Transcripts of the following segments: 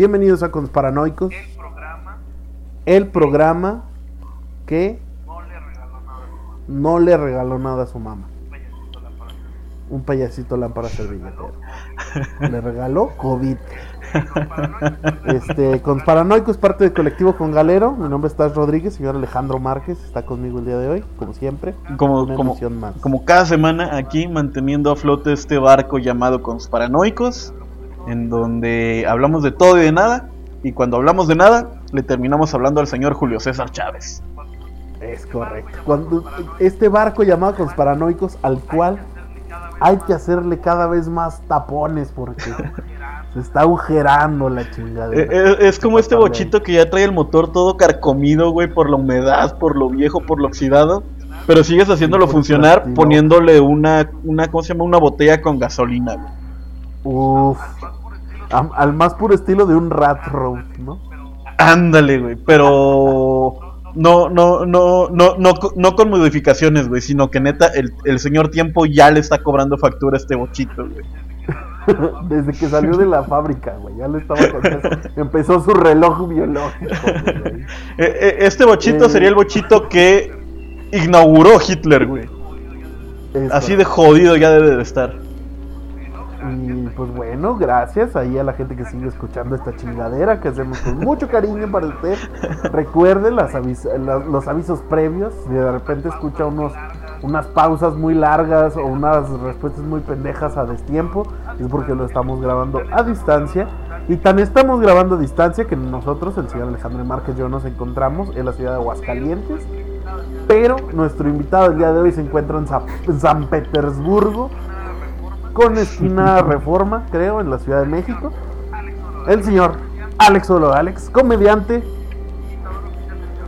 Bienvenidos a Consparanoicos. El programa El programa que no le regaló nada a su mamá. no le regaló nada a su mamá. Un payasito lámpara. Un payasito lámpara servilletero. Le regaló COVID. Este, Consparanoicos, parte del colectivo con Galero. Mi nombre es Taz Rodríguez, señor Alejandro Márquez está conmigo el día de hoy, como siempre. Como, Una como, emisión más. como cada semana aquí manteniendo a flote este barco llamado Consparanoicos, en donde hablamos de todo y de nada, y cuando hablamos de nada, le terminamos hablando al señor Julio César Chávez. Es correcto. Cuando este barco llamado Consparanoicos, al cual hay que hacerle cada vez más tapones porque se está agujerando la chingadera. eh, es como este bochito que ya trae el motor todo carcomido, güey, por la humedad, por lo viejo, por lo oxidado. Pero sigues haciéndolo funcionar poniéndole una, una, ¿cómo se llama? Una botella con gasolina, güey. Uf. Al más puro estilo de un rat road, ¿no? Ándale, güey, pero no, no, no, no, no, no con modificaciones, güey, sino que neta el, el señor tiempo ya le está cobrando factura a este bochito, güey. Desde que salió de la fábrica, güey. Ya le estaba. Empezó su reloj biológico, güey. Eh, eh, Este bochito Eh. sería el bochito que inauguró Hitler, güey. Así de jodido ya debe de estar. Y pues bueno, gracias ahí a la gente que sigue escuchando esta chingadera que hacemos con mucho cariño para usted. Recuerde las avis- la- los avisos previos. Si de repente escucha unos, unas pausas muy largas o unas respuestas muy pendejas a destiempo, es porque lo estamos grabando a distancia. Y tan estamos grabando a distancia que nosotros, el señor Alejandro Márquez yo, nos encontramos en la ciudad de Aguascalientes. Pero nuestro invitado el día de hoy se encuentra en Sa- en San Petersburgo con esquina Reforma, creo, en la Ciudad de México. El señor Alex Solo Alex, comediante,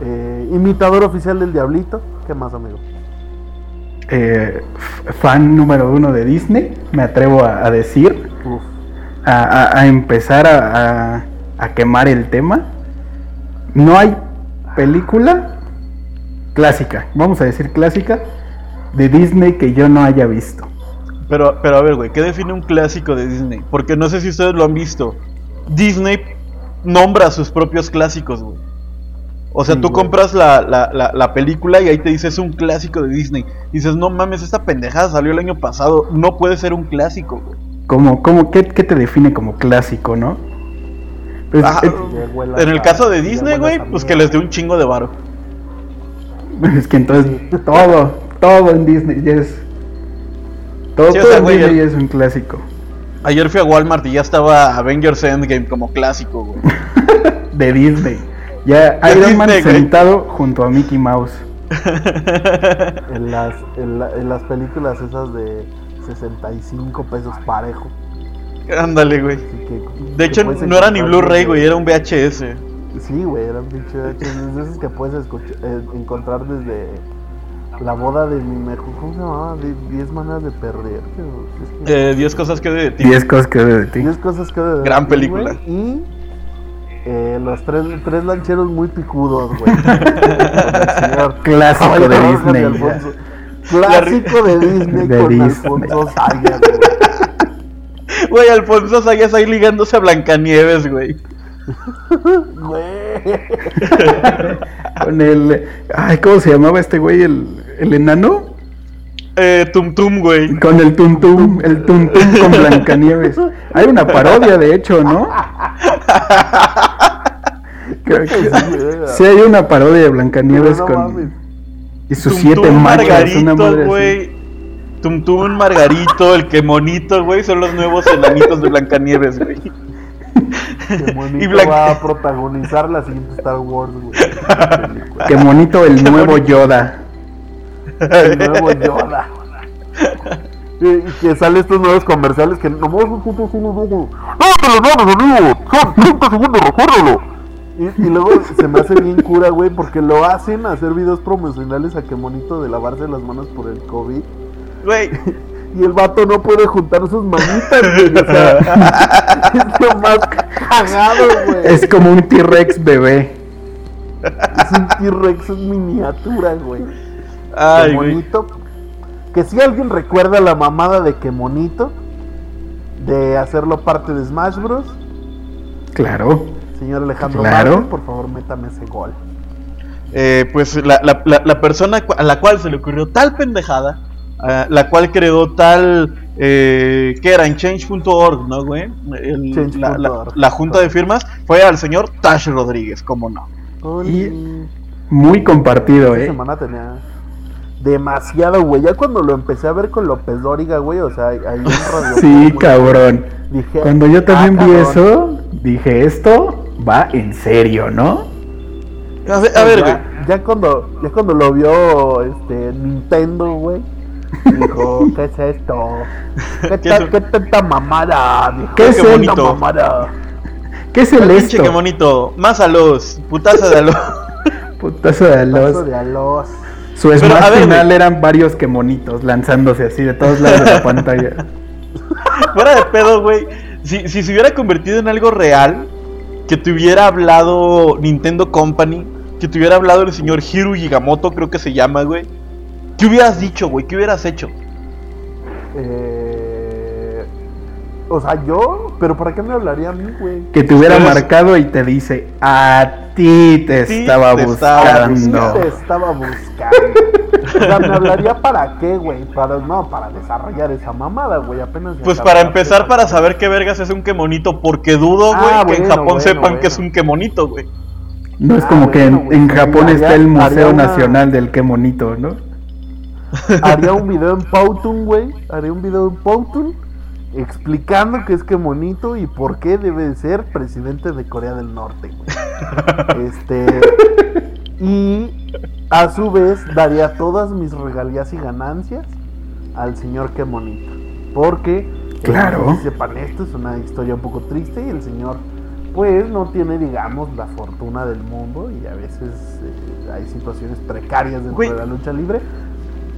eh, imitador oficial del Diablito. ¿Qué más, amigo? eh, fan número uno de Disney, me atrevo a, a decir, Uf, a, a- a empezar a- a quemar el tema. No hay película clásica, vamos a decir clásica, de Disney que yo no haya visto. Pero, pero a ver, güey, ¿qué define un clásico de Disney? Porque no sé si ustedes lo han visto. Disney nombra sus propios clásicos, güey. O sea, Sí, tú güey. compras la, la, la, la película y ahí te dice es un clásico de Disney. Dices, no mames, esta pendejada salió el año pasado. No puede ser un clásico, güey. Como, como, ¿qué, qué te define como clásico, no? Pues, eh, En el caso de Disney, güey, pues que les dé un chingo de varo. es que entonces todo, todo en Disney ya es... Todo, Sí, o sea, güey, el- es un clásico. Ayer fui a Walmart y ya estaba Avengers Endgame como clásico, güey. De Disney. Ya De Iron Man Disney, güey. sentado junto a Mickey Mouse. En las, en, la- en las películas esas de 65 pesos parejo. Ándale, güey. así que- De que hecho, no era ni Blu-ray, güey, era un VHS. Sí, güey, eran pinche VHS, de esos que puedes escuchar, eh, encontrar desde la boda de mi mejor. ¿Cómo se llamaba? De 10 maneras de perder. Es que- Eh, 10 cosas que de ti. 10 cosas que veo de ti. 10 cosas que de Gran ti, película. güey, Y eh, los tres, tres lancheros muy picudos, güey. Clásico de Disney, Alfonso. Clásico de Disney De con Disney. Alfonso Sayas, güey. Güey, Alfonso Sayas ahí ligándose a Blancanieves, güey. Güey. Con el. Ay, ¿cómo se llamaba este güey? ¿El, el enano? Eh, Tum Tum, güey. Con el tuntum. El tuntum con Blancanieves. Hay una parodia, de hecho, ¿no? Creo que- Sí, hay una parodia de Blancanieves Pero no mames. con. Y sus Tum siete Tum. Una así. Tum Tum, Margarito, el que monito, güey, son los nuevos enanitos de Blancanieves, güey. Qué bonito Y va a protagonizar la siguiente Star Wars, güey. Qué bonito el nuevo Yoda. El nuevo Yoda. Y que sale estos nuevos comerciales que nomás un puto así nos digo, ¡No te lo mames, amigo! ¡Son 30 segundos, recuérdalo! Y, y luego se me hace bien cura, güey, porque lo hacen hacer videos promocionales a que monito de lavarse las manos por el COVID. Güey, Y el vato no puede juntar sus manitas, güey. O sea, es lo más cagado, güey. Es como un T-Rex bebé. Es un T-Rex en miniatura, güey. ay, que güey. monito. Que si alguien recuerda la mamada de que monito, de hacerlo parte de Smash Bros. Claro. Señor Alejandro Claro. Por favor, métame ese gol. Eh, pues la, la- la- la persona a la cual se le ocurrió tal pendejada, ah, la cual creó tal, eh, ¿qué era? En change.org, ¿no, güey? El- Change la, la- junta de firmas fue al señor Tash Rodríguez, ¿cómo no? Oli. Muy compartido, Esta ¿eh? semana tenía demasiado, güey. Ya cuando lo empecé a ver con López Dóriga, güey, o sea, Radio Sí, cabrón. Dije, Cuando yo también ah, vi cabrón. eso, dije, esto va en serio, ¿no? A ver, a ver, güey. ya, ya cuando, ya cuando lo vio este Nintendo, güey, dijo, ¿qué es esto? ¿Qué, ¿Qué ta- es un- qué tanta mamada? Dijo, ¿Qué es tanta bonito? mamada? ¿Qué es el pinche, qué esto? bonito. Más a los, putaza de a los. Putazo de Paso los. de alos. Su smash ver, final güey. eran varios que monitos lanzándose así de todos lados de la pantalla. Fuera de pedo, güey. Si, si se hubiera convertido en algo real, que te hubiera hablado Nintendo Company, que te hubiera hablado el señor Hiru Gigamoto, creo que se llama, güey. ¿Qué hubieras dicho, güey? ¿Qué hubieras hecho? Eh, o sea, yo, pero ¿para qué me hablaría a mí, güey? Que te hubiera marcado y te dice, a ti te Sí, estaba te estaba Sí, buscando. te estaba buscando. O sea, ¿me hablaría para qué, güey? Para, no, para desarrollar esa mamada, güey. Apenas. Pues para empezar, para saber qué vergas es un quemonito, porque dudo, güey, Ah, que en Japón bueno, sepan bueno. que es un quemonito, güey. No es Ah, como que en, bueno, güey, en sí, Japón haría- está el Museo una- Nacional del Qué Monito, ¿no? Haría un video en Powtoon, güey. Haría un video en Powtoon explicando qué es que monito y por qué debe de ser presidente de Corea del Norte, güey. Este. Y a su vez daría todas mis regalías y ganancias al señor que monito. Porque, Claro. sepan esto, es una historia un poco triste y el señor, pues, no tiene, digamos, la fortuna del mundo y a veces eh, hay situaciones precarias dentro Güey. de la lucha libre.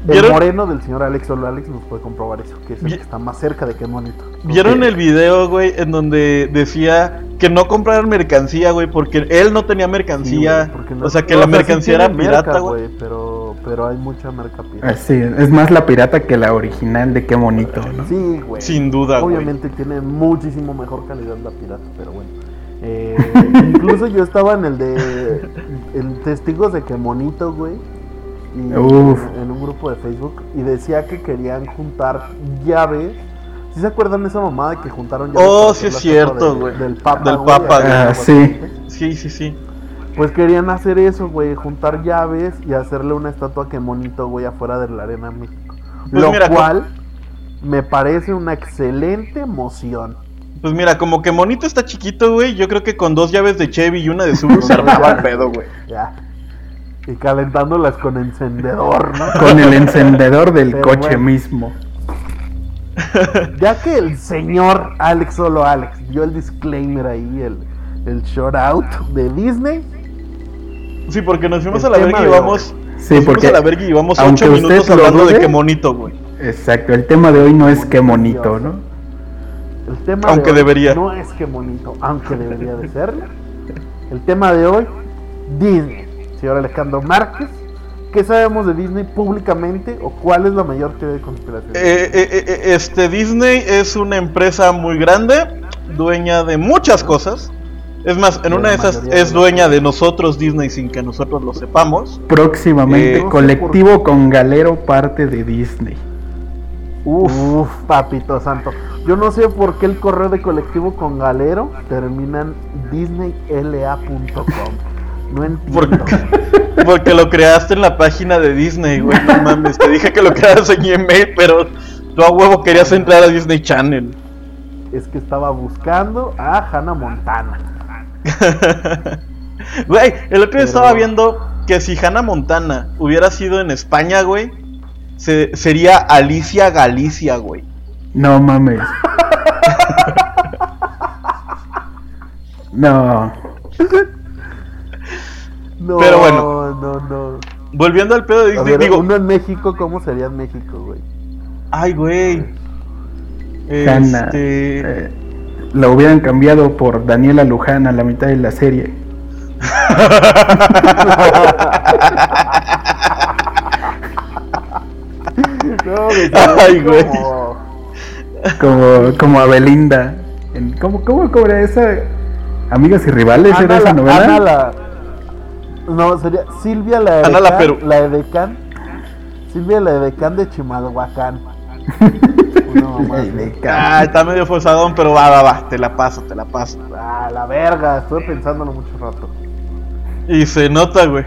El ¿Vieron- moreno del señor Alex Solo Alex nos puede comprobar eso, que es el que está más cerca de qué monito. ¿Vieron el video, güey, en donde decía que no compraran mercancía, güey, porque él no tenía mercancía? o sea, que la mercancía era pirata, güey. Pero, pero hay mucha merca pirata. Así, es más la pirata que la original de Qué Monito, ¿no? Sí, güey. Sin duda, güey. Obviamente tiene muchísimo mejor calidad la pirata, pero bueno. Eh, incluso yo estaba en el de en Testigos de que monito, güey. Y Uf. En, en un grupo de Facebook y decía que querían juntar llaves. ¿Sí se acuerdan de esa mamada que juntaron llaves? Oh, sí es cierto, de- güey. Del Papa. Del güey, Papa. Ah, Aguascalientes? Sí, sí, sí. Pues querían hacer eso, güey, juntar llaves y hacerle una estatua que monito, güey, afuera de la Arena México. Pues Lo mira, cual me parece una excelente emoción. Pues mira, como que Monito está chiquito, güey. Yo creo que con dos llaves de Chevy y una de Subaru se armaba el pedo, güey. Ya. Y calentándolas con encendedor, ¿no? Con el encendedor del Pero coche bueno. mismo. Ya que el señor Alex Solo Alex dio el disclaimer ahí, el, el shout out de Disney. Sí, porque nos fuimos El a la verga y de llevamos. Sí, nos porque fuimos a la verga y llevamos minutos hablando de qué monito, güey. Exacto, el tema de hoy no es Qué Monito, ¿no? El tema Aunque de hoy debería. No es que bonito, aunque debería de serlo. El tema de hoy, Disney. Señor Alejandro Márquez, ¿qué sabemos de Disney públicamente o cuál es la mayor teoría de conspiración? Eh, eh, eh, este Disney es una empresa muy grande, dueña de muchas cosas. Es más, en De una de esas es dueña de nosotros Disney sin que nosotros lo sepamos. Próximamente, Eh, no sé colectivo con Galero parte de Disney. Uf, papito santo. Yo no sé por qué el correo de colectivo con Galero termina en disneyla.com. No entiendo. Porque, porque lo creaste en la página de Disney, güey. No mames, te dije que lo crearas en Gmail, pero tú a huevo querías entrar a Disney Channel. Es que estaba buscando a Hannah Montana. Güey, el otro día Pero- estaba viendo que si Hannah Montana hubiera sido en España, güey, se- sería Alicia Galicia, güey. No mames. No. No, Pero bueno. no, no. Volviendo al pedo de A Disney, ver, digo, uno en México, ¿cómo sería en México, güey? ay, güey. Hanna. Este, eh, lo hubieran cambiado por Daniela Luján a la mitad de la serie. No, güey, Ay, güey. como- Como, como a Belinda. ¿Cómo, cómo, cómo era esa? Amigas y rivales Ana era esa la- novela. Ana la- No, sería Silvia la Ana la edecán, Perú. la edecán. Silvia la edecán de Chimalhuacán. Una mamá Ah, está medio forzadón, pero va, va, va, te la paso, te la paso. Ah, la verga, estuve pensándolo mucho rato. Y se nota, güey.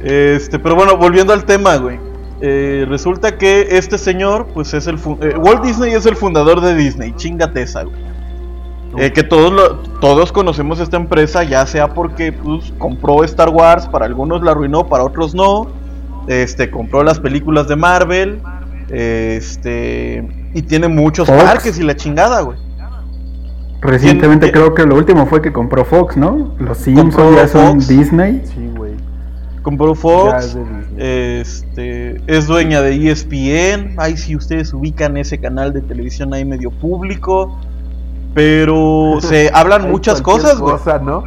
Este, pero bueno, volviendo al tema, güey. Eh, resulta que este señor, pues es el eh, Walt Disney es el fundador de Disney, chingate esa, güey. Eh, que todos lo- todos conocemos esta empresa, ya sea porque pues, compró Star Wars, para algunos la arruinó, para otros no. Este, compró las películas de Marvel, este, y tiene muchos Fox. parques y la chingada, güey. Recientemente ¿Quién- creo que lo último fue que compró Fox, ¿no? Los Simpsons Compró ya son Fox. Disney. Sí, güey. Compró es Fox, Disney. este, es dueña de ESPN. Ahí si ustedes ubican ese canal de televisión ahí medio público. Pero se hablan Hay muchas cosas, güey. cosa, ¿no?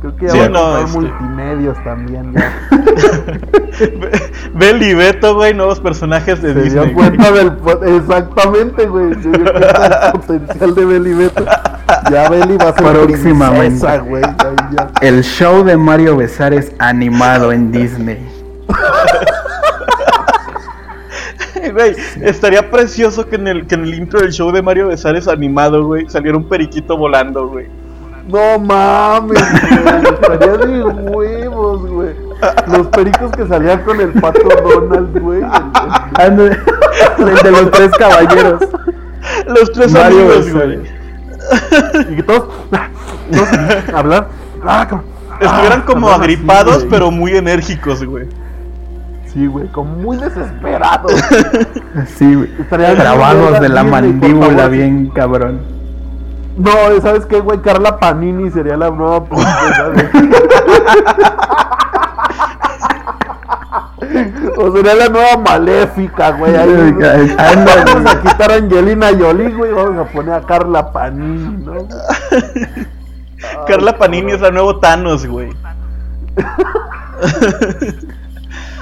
Creo que ya Sí, no, comprar este- multimedios también ya. Bel y Beto, güey, nuevos personajes de Se Disney. dio cuenta del exactamente, güey. Se dio cuenta del potencial de Beli Beto. Ya Beli va a ser Próximamente. princesa, güey. Ya. El show de Mario Besares animado en Disney. Güey, estaría precioso que en, el, que en el intro del show de Mario Besares animado, güey, saliera un periquito volando, güey. No mames, güey. Estaría de huevos, güey. Los pericos que salían con el pato Donald, güey. el- el- Ah, no, El de los tres caballeros. Los tres Mario amigos, güey. Besares. Y que todos, todos hablar. Ah. Estuvieran Ah, como agripados, güey. pero muy enérgicos, güey. Sí, güey, como muy desesperados. Sí, güey. Estaría bien Grabados verga de la mandíbula bien cabrón. No, ¿sabes qué, güey? Carla Panini sería la nueva princesa. o sería la nueva maléfica, güey. Ahí. Vamos a quitar a Angelina Jolie, güey. Vamos a poner a Carla Panini, ¿no? Carla Panini es la nuevo Thanos, güey.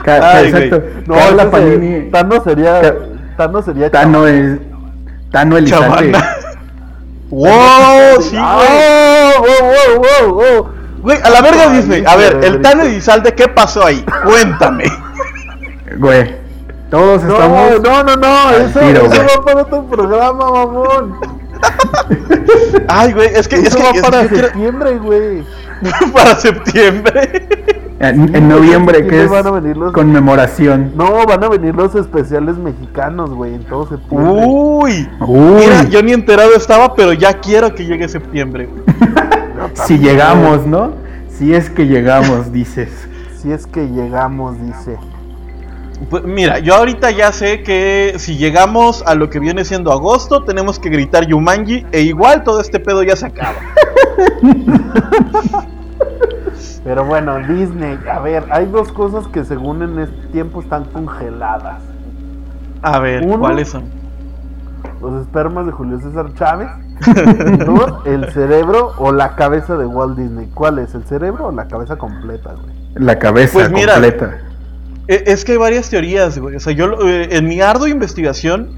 Ca- Ay, exacto. No, Carla Panini. Tano sería. Ca- Tano sería. Tano es. Tano Elizalde. Chavana. ¡Wow! Sí, güey. ¡Wow, wow, wow, wow! Güey, a la verga Ay, Disney. A ver, el. Tano Elizalde, ¿qué pasó ahí? Cuéntame. Güey. Todos No, estamos. no, no, no, eso, tiro, eso va para otro programa, mamón. Ay, güey, es que, es Eso que, va es que para yo quiero- septiembre, güey. para septiembre. En, en noviembre, que ¿Quiénes es van a venir los- conmemoración. No, van a venir los especiales mexicanos, güey, en todo septiembre. Uy. Uy, Mira, yo ni enterado estaba, pero ya quiero que llegue septiembre. güey. si llegamos, ¿no? Si es que llegamos, dices. Si es que llegamos, dice. Pues mira, yo ahorita ya sé que si llegamos a lo que viene siendo agosto, tenemos que gritar Yumanji e igual todo este pedo ya se acaba. Pero bueno, Disney, a ver, hay dos cosas que según en este tiempo están congeladas. A ver, Uno. ¿cuáles son? Los espermas de Julio César Chávez. Dos, el cerebro o la cabeza de Walt Disney. ¿Cuál es? ¿El cerebro o la cabeza completa, güey? La cabeza Pues mira. completa. E- Es que hay varias teorías, güey. O sea, yo lo- eh, en mi ardua investigación,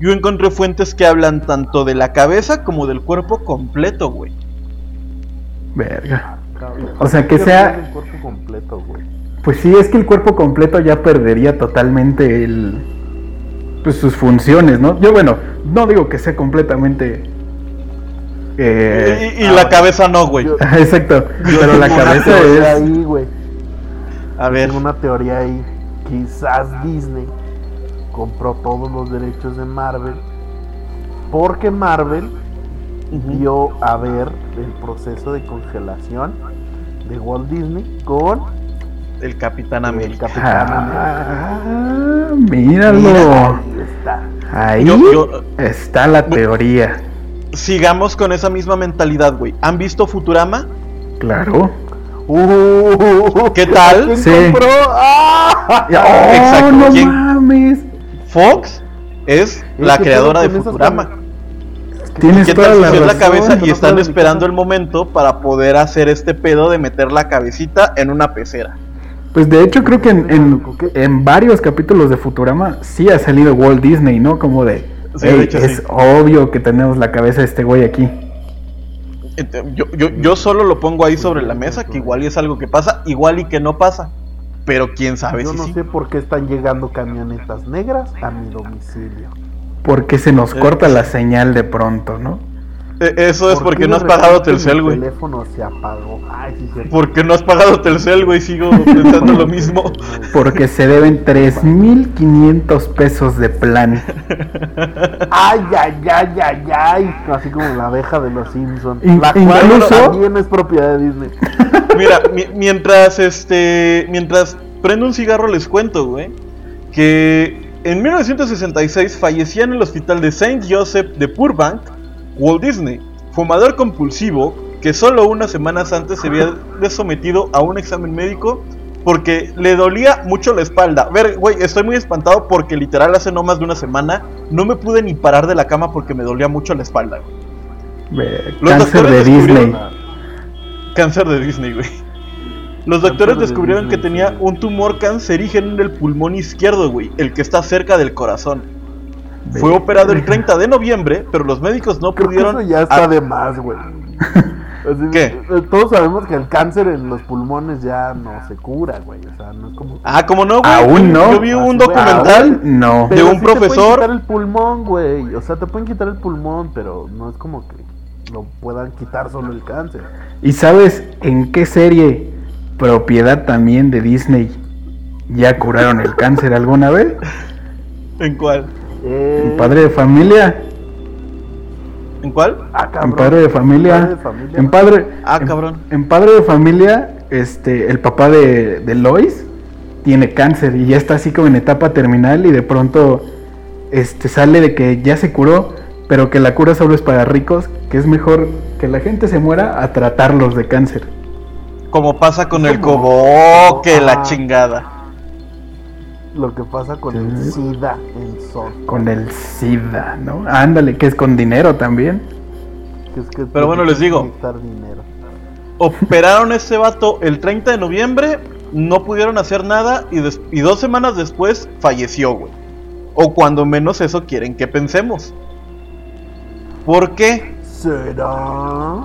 yo encontré fuentes que hablan tanto de la cabeza como del cuerpo completo, güey. Verga. Cabrón. O sea, que ¿Qué sea- pierde El cuerpo completo, güey. Pues sí, es que el cuerpo completo ya perdería totalmente el. Pues sus funciones, ¿no? Yo, bueno, no digo que sea completamente. eh, y y la cabeza no, güey. yo- Exacto, pero la cabeza es. ahí, güey. A ver, Tengo una teoría ahí. Quizás Disney compró todos los derechos de Marvel porque Marvel Dio a ver el proceso de congelación de Walt Disney con el Capitán el América. Capitán América. Ah, míralo. Ahí está. Ahí Yo- yo- está la teoría. Sigamos con esa misma mentalidad, güey. ¿Han visto Futurama? Claro. Uh, ¿Qué tal? ¿Quién Sí. compró? ¡Ah! Oh, Exacto, no ¿quién? mames. Fox es la ¿qué creadora de Futurama. Tienes ¿Qué toda tal si la cabeza y no están esperando el momento para poder hacer este pedo de meter la cabecita en una pecera? Pues de hecho creo que en, en, en varios capítulos de Futurama sí ha salido Walt Disney, ¿no? Como de, Sí, "Ey, de hecho, es sí. obvio que tenemos la cabeza de este güey aquí. Yo, yo, yo solo lo pongo ahí sobre la mesa, que igual y es algo que pasa, igual y que no pasa. Pero quién sabe Yo si no sí. sé por qué están llegando camionetas negras a mi domicilio. Porque se nos Eh. corta la señal de pronto, ¿no? Eh, Eso es ¿Por porque no has pagado Telcel, mi güey. teléfono se apagó. Ay, sí, cierto. Porque no has pagado Telcel, güey. Sigo pensando lo mismo. Porque se deben 3.500 pesos de plan. Ay, ay, ay, ay, ay. Así como la abeja de los Simpsons. La cual incluso- también es propiedad de Disney. Mira, mi- mientras este. Mientras prendo un cigarro, les cuento, güey. Que en 1966 fallecía en el hospital de Saint Joseph de Burbank, Walt Disney, fumador compulsivo que solo unas semanas antes se había sometido a un examen médico porque le dolía mucho la espalda. A ver, güey, estoy muy espantado porque literal hace no más de una semana no me pude ni parar de la cama porque me dolía mucho la espalda. güey. Los Cáncer de Disney. Cáncer de Disney, güey. Los doctores de descubrieron que tenía un tumor cancerígeno en el pulmón izquierdo, güey, el que está cerca del corazón. Fue operado el 30 de noviembre, pero los médicos no Creo que pudieron. eso ya está Ah, de más, güey. Así, ¿Qué? eh, Todos sabemos que el cáncer en los pulmones ya no se cura, güey. O sea, no es como. Ah, como no, güey. Aún no. Yo vi un Así, güey, documental. Aún no. de un sí Te pueden profesor- quitar el pulmón, güey. O sea, te pueden quitar el pulmón, pero no es como que lo puedan quitar solo el cáncer. ¿Y sabes en qué serie propiedad también de Disney ya curaron el cáncer alguna vez? ¿En cuál? Eh, En Padre de Familia. ¿En cuál? ah, cabrón. En Padre de Familia. Padre de Familia. En Padre. Ah, en- cabrón. En, Padre de Familia, este, el papá de, de Lois tiene cáncer y ya está así como en etapa terminal y de pronto este sale de que ya se curó, pero que la cura solo es para ricos, que es mejor que la gente se muera a tratarlos de cáncer. Como pasa con el cobo, que la chingada. Lo que pasa con el. SIDA en son. Con el SIDA, ¿no? Ándale, que es con dinero también. Que es que Pero bueno, les digo. dinero. Operaron a este vato el 30 de noviembre, no pudieron hacer nada y, des- y dos semanas después falleció, güey. O cuando menos eso quieren que pensemos. ¿Por qué? ¿Será?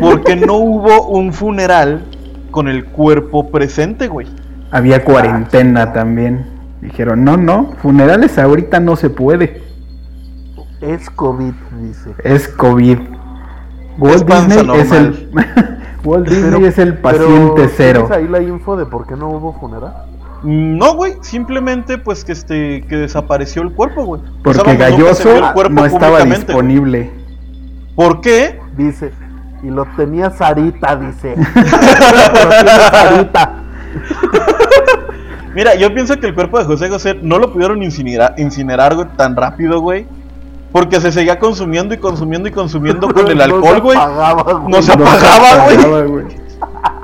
Porque no hubo un funeral con el cuerpo presente, güey. Había cuarentena también. Dijeron, no, no, funerales ahorita no se puede. Es COVID, dice. Es COVID. Walt Disney es el Walt Disney Pero- es el pero, paciente cero. ¿tienes ahí la info de por qué no hubo funeral? No, güey, simplemente pues que este que desapareció el cuerpo, güey. O sea, Porque vio Galloso el cuerpo no estaba disponible. ¿Por qué? Dice. Y lo tenía Sarita, dice. lo Sarita. Mira, yo pienso que el cuerpo de José José no lo pudieron incinerar, incinerar güey, tan rápido, güey. Porque se seguía consumiendo y consumiendo y consumiendo con el No alcohol, se güey. apagaba, güey. No se No apagaba, güey. apagaba, güey.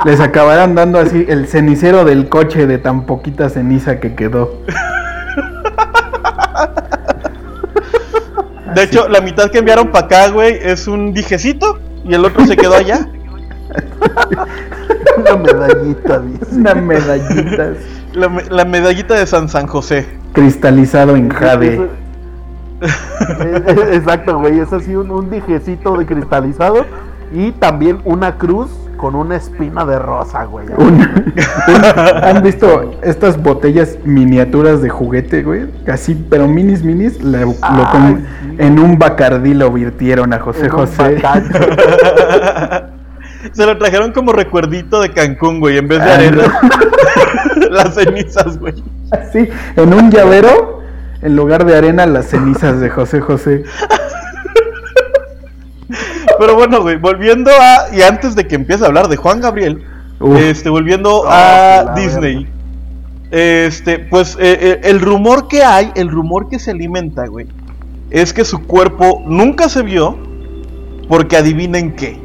Les acabarán dando así el cenicero del coche de tan poquita ceniza que quedó. De hecho, la mitad que enviaron para acá, güey, es un dijecito y el otro se quedó allá. Una medallita, dice. Una medallita La, me- la medallita de San San José. cristalizado en jade. Eh, eh, Exacto, güey. Es así un, un dijecito de cristalizado. Y también una cruz con una espina de rosa, güey. Un- ¿Han visto estas botellas miniaturas de juguete, güey? Así, pero minis, minis. la- lo Ay, con- sí. en un bacardí lo virtieron a José En un José. bacacho. Se lo trajeron como recuerdito de Cancún, güey, en vez de Ah, arena. Las cenizas, güey. Así, en un llavero, en lugar de arena, las cenizas de José José. Pero bueno, güey, volviendo a. Y antes de que empiece a hablar de Juan Gabriel, Uf. este, volviendo Oh, a Disney. Este, pues eh, eh, el rumor que hay, el rumor que se alimenta, güey, es que su cuerpo nunca se vio. Porque adivinen qué.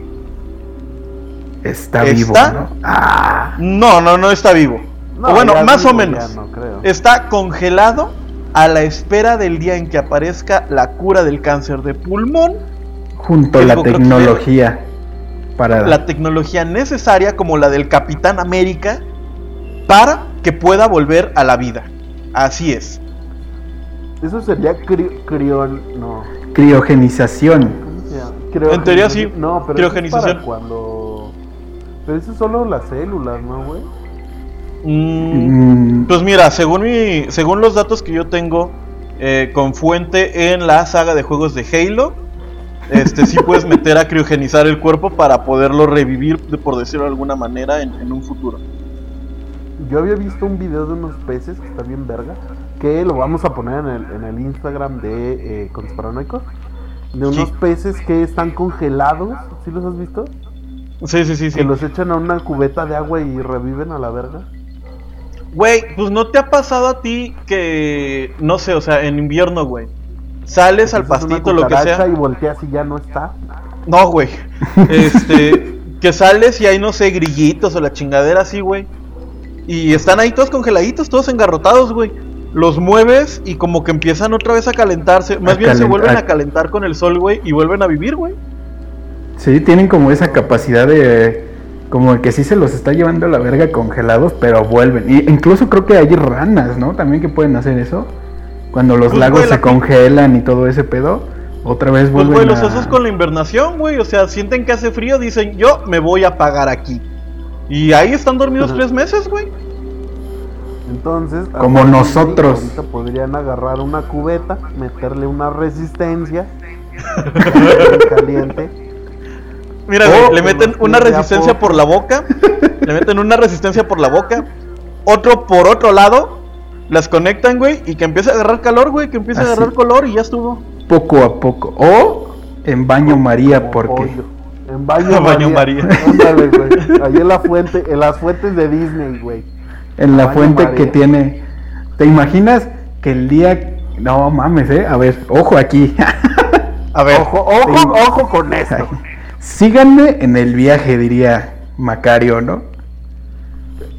Está, ¿Está? vivo, ¿no? Ah, No, no, no está vivo. No, O bueno, más o menos. ya no creo. Está congelado a la espera del día en que aparezca la cura del cáncer de pulmón, junto a la tecnología para la tecnología necesaria como la del Capitán América para que pueda volver a la vida. Así es. Eso sería cri criol. No. criogenización. En teoría sí, No, pero eso es criogenización. para cuando. Pero eso es solo las células, ¿no, güey? Mm, Pues mira, según mi, según los datos que yo tengo eh, con fuente en la saga de juegos de Halo, este sí puedes meter a criogenizar el cuerpo para poderlo revivir, por decirlo de alguna manera, en, en un futuro. Yo había visto un video de unos peces que está bien verga. Que lo vamos a poner en el, en el Instagram de eh. De unos Sí. peces que están congelados. ¿Sí los has visto? Sí, sí, sí, sí. Que los echan a una cubeta de agua y reviven a la verga. Güey, pues no te ha pasado a ti que, no sé, o sea, en invierno, güey, sales al pastito, lo que sea. Y volteas y ya no está. No, güey. Este, que sales y hay, no sé, grillitos o la chingadera así, güey. Y están ahí todos congeladitos, todos engarrotados, güey. Los mueves y como que empiezan otra vez a calentarse. Más A bien se vuelven a- a calentar con el sol, güey, y vuelven a vivir, güey. sí, tienen como esa capacidad de. Como que sí se los está llevando a la verga congelados, pero vuelven. Y incluso creo que hay ranas, ¿no? También que pueden hacer eso. Cuando los Pues, lagos güey, la se congelan y todo ese pedo, otra vez Pues, vuelven güey, los osos con la invernación, güey. O sea, sienten que hace frío, dicen, yo me voy a pagar aquí. Y ahí están dormidos Ajá. tres meses, güey. Entonces, a Como nosotros. ahorita podrían agarrar una cubeta, meterle una resistencia caliente. Mira, Oh, güey, le meten una resistencia por la boca. le meten una resistencia por la boca. Otro por otro lado. Las conectan, güey. Y que empiece a agarrar calor, güey. Que empiece a Así. agarrar color y ya estuvo. Poco a poco. O en baño María, como porque... pollo. En baño, Baño María. María. Ándale, güey. Ahí en la fuente, en las fuentes de Disney, güey. En la Baño fuente María. que tiene... ¿Te imaginas que el día... No mames, eh. A ver, ojo aquí. A ver. Ojo, ojo, Sí. ojo con esto. Síganme en el viaje, diría Macario, ¿no?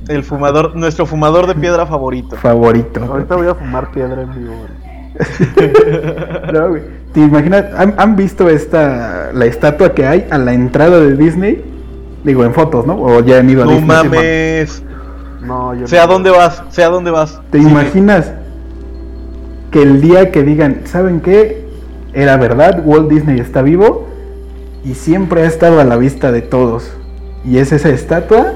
El fumador, nuestro fumador de piedra favorito. Favorito. Ahorita voy a fumar piedra en vivo, güey. No, güey. ¿Te imaginas? ¿Han, han visto esta la estatua que hay a la entrada de Disney? Digo, en fotos, ¿no? O ya han ido a No Disney. mames. No, yo Sé a dónde vas. Sé a dónde vas. ¿Te Sí, imaginas que el día que digan, ¿saben qué? Era verdad, Walt Disney está vivo y siempre ha estado a la vista de todos. Y es esa estatua